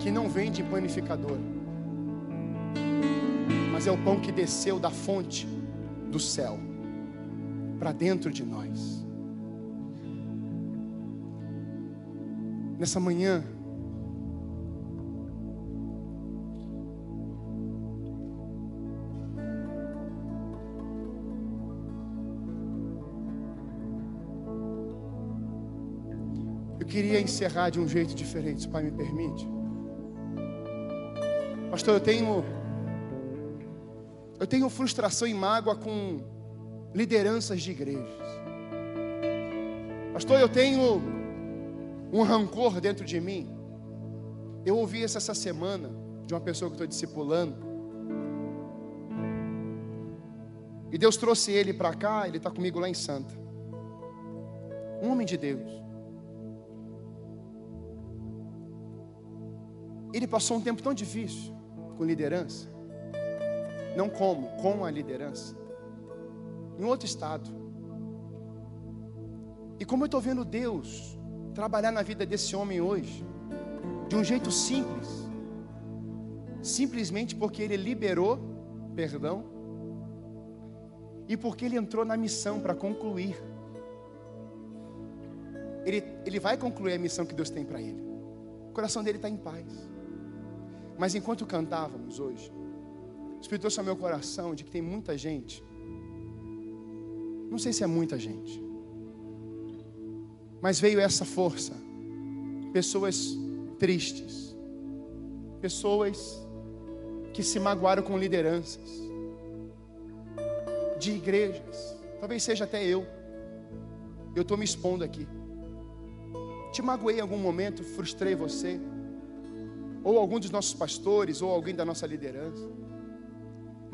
que não vem de panificador, mas é o pão que desceu da fonte do céu para dentro de nós. Nessa manhã, queria encerrar de um jeito diferente, se o Pai me permite. Pastor, eu tenho eu tenho frustração e mágoa com lideranças de igrejas. Pastor, eu tenho um rancor dentro de mim. Eu ouvi isso essa semana de uma pessoa que estou discipulando. E Deus trouxe ele para cá, ele está comigo lá em Santa. Um homem de Deus. Ele passou um tempo tão difícil com liderança. Não como, com a liderança. Em outro estado. E como eu estou vendo Deus trabalhar na vida desse homem hoje, de um jeito simples, simplesmente porque ele liberou perdão e porque ele entrou na missão para concluir. Ele, ele vai concluir a missão que Deus tem para ele. O coração dele está em paz. Mas enquanto cantávamos hoje, Espírito ao meu coração de que tem muita gente, não sei se é muita gente, mas veio essa força, pessoas tristes, pessoas que se magoaram com lideranças, de igrejas, talvez seja até eu, eu estou me expondo aqui. Te magoei em algum momento, frustrei você? Ou algum dos nossos pastores, ou alguém da nossa liderança.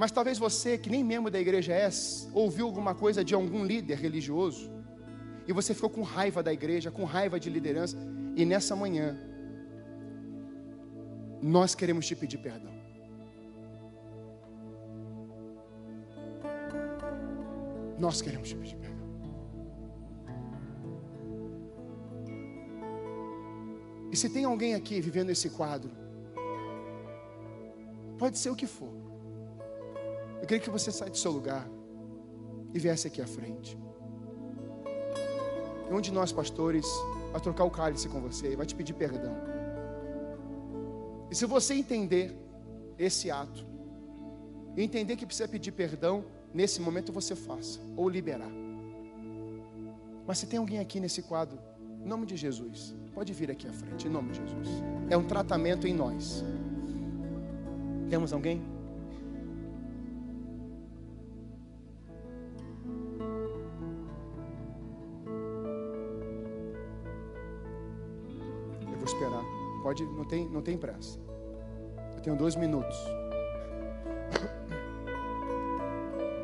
Mas talvez você, que nem membro da igreja é, ouviu alguma coisa de algum líder religioso, e você ficou com raiva da igreja, com raiva de liderança, e nessa manhã, nós queremos te pedir perdão. Nós queremos te pedir perdão. E se tem alguém aqui vivendo esse quadro, pode ser o que for. Eu queria que você saísse do seu lugar e viesse aqui à frente. E um de nós, pastores, vai trocar o cálice com você e vai te pedir perdão. E se você entender esse ato, entender que precisa pedir perdão, nesse momento você faça, ou liberar. Mas se tem alguém aqui nesse quadro, em nome de Jesus, pode vir aqui à frente, em nome de Jesus. É um tratamento em nós. Temos alguém? Pode, não tem, não tem pressa. Eu tenho dois minutos.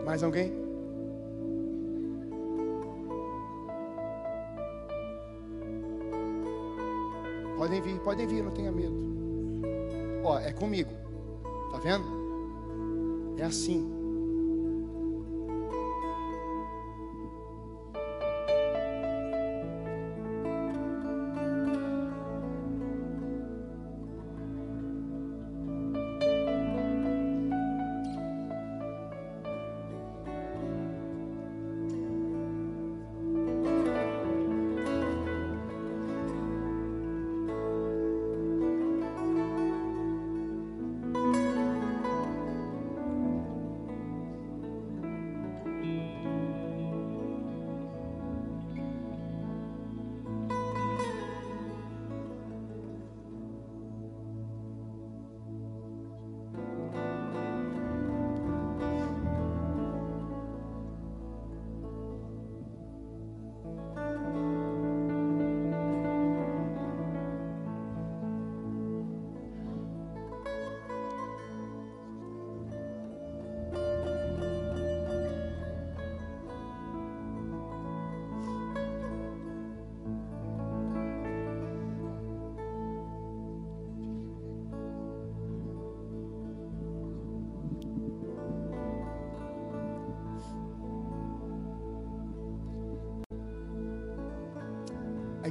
Mais alguém? Podem vir, podem vir, não tenha medo. Ó, é comigo. Tá vendo? É assim.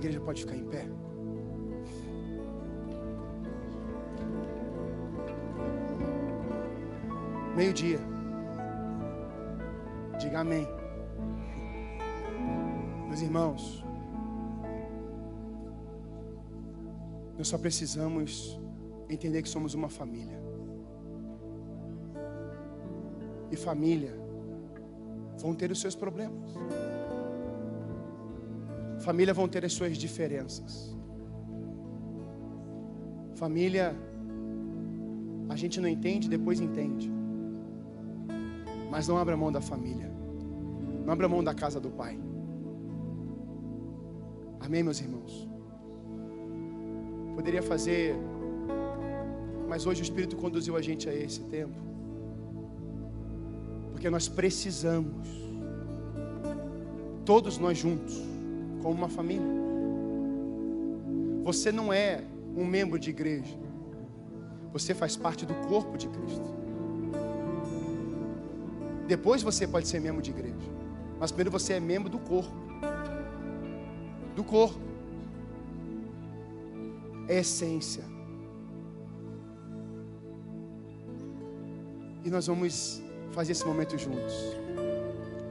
Igreja pode ficar em pé. Meio-dia. Diga amém. Meus irmãos, nós só precisamos entender que somos uma família. E família vão ter os seus problemas. Família vão ter as suas diferenças. Família, a gente não entende, depois entende. Mas não abra mão da família. Não abra mão da casa do Pai. Amém, meus irmãos? Poderia fazer, mas hoje o Espírito conduziu a gente a esse tempo. Porque nós precisamos, todos nós juntos, como uma família. Você não é um membro de igreja, você faz parte do corpo de Cristo. Depois você pode ser membro de igreja, mas primeiro você é membro do corpo. Do corpo. É essência. E nós vamos fazer esse momento juntos.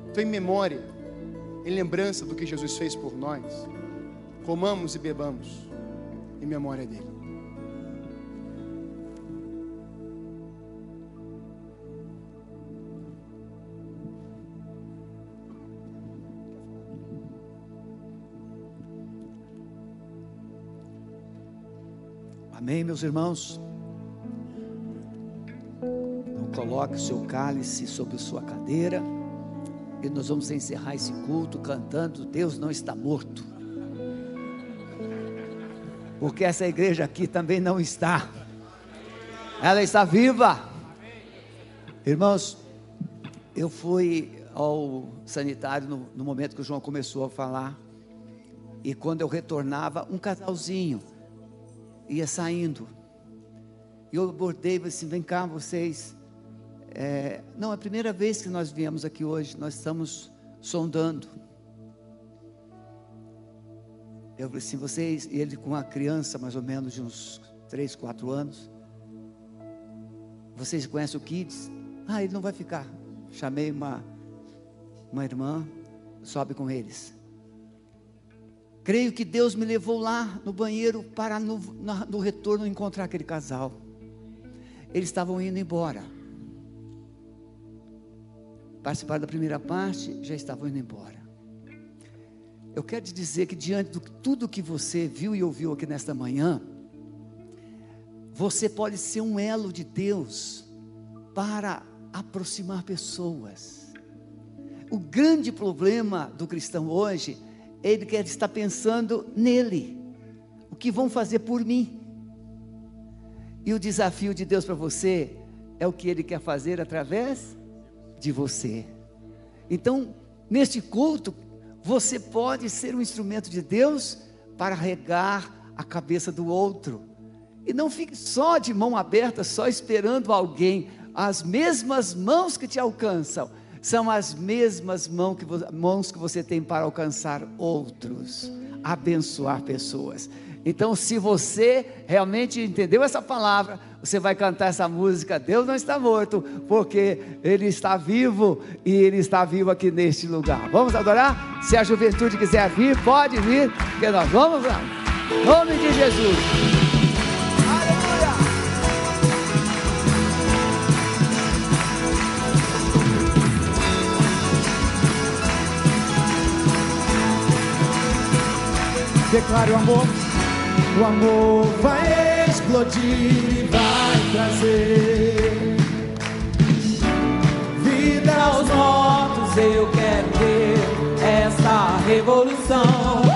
Estou em memória, em lembrança do que Jesus fez por nós. Comamos e bebamos em memória dele. Amém, meus irmãos? Então coloque o seu cálice sobre sua cadeira e nós vamos encerrar esse culto cantando Deus não está morto. Porque essa igreja aqui também não está. Ela está viva. Irmãos, eu fui ao sanitário no, no momento que o João começou a falar E quando eu retornava, um casalzinho ia saindo. E eu abordei e falei assim: vem cá, vocês. É, não, é a primeira vez que nós viemos aqui hoje, nós estamos sondando. Eu falei assim: vocês, e ele com uma criança mais ou menos de uns 3, 4 anos. Vocês conhecem o Kids? Ah, ele não vai ficar. Chamei uma, uma irmã, sobe com eles. Creio que Deus me levou lá no banheiro para no, no retorno encontrar aquele casal. Eles estavam indo embora. Participaram da primeira parte, já estavam indo embora. Eu quero te dizer que diante de tudo que você viu e ouviu aqui nesta manhã, você pode ser um elo de Deus para aproximar pessoas. O grande problema do cristão hoje, ele quer estar pensando nele. O que vão fazer por mim? E o desafio de Deus para você é o que ele quer fazer através de você. Então, neste culto, você pode ser um instrumento de Deus para regar a cabeça do outro. E não fique só de mão aberta, só esperando alguém. As mesmas mãos que te alcançam são as mesmas mãos que, mãos que você tem para alcançar outros, abençoar pessoas. Então, se você realmente entendeu essa palavra, você vai cantar essa música. Deus não está morto, porque Ele está vivo e Ele está vivo aqui neste lugar. Vamos adorar? Se a juventude quiser vir, pode vir, porque nós vamos lá. Nome de Jesus. Aleluia. Declare o amor. O amor vai explodir e vai trazer vida aos mortos. Eu quero ver essa revolução.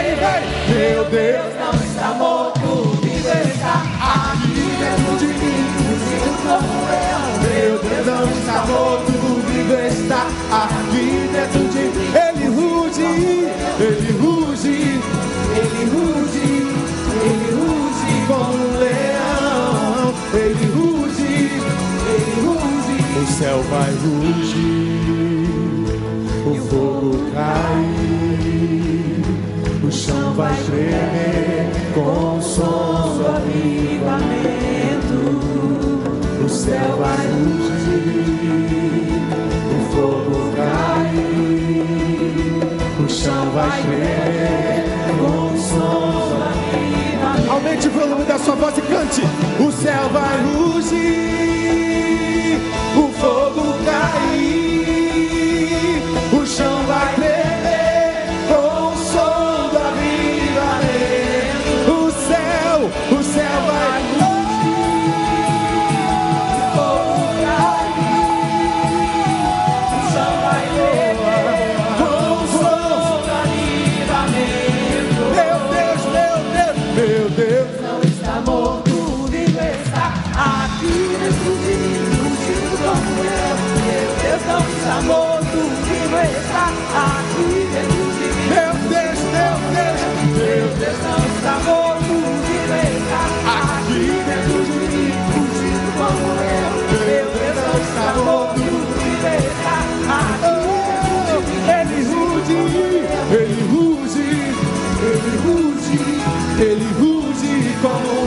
Meu Deus não está morto, vivo está aqui dentro de mim, fugindo como leão. Meu Deus não está morto, vivo está aqui dentro de mim. Ele ruge, ele ruge, ele ruge, ele ruge como um leão. Ele ruge, ele ruge. O céu vai rugir, vai tremer com som do avivamento. O céu vai rugir, o fogo cair, o chão vai tremer com som do avivamento. Aumente o volume da sua voz e cante. O céu vai rugir. como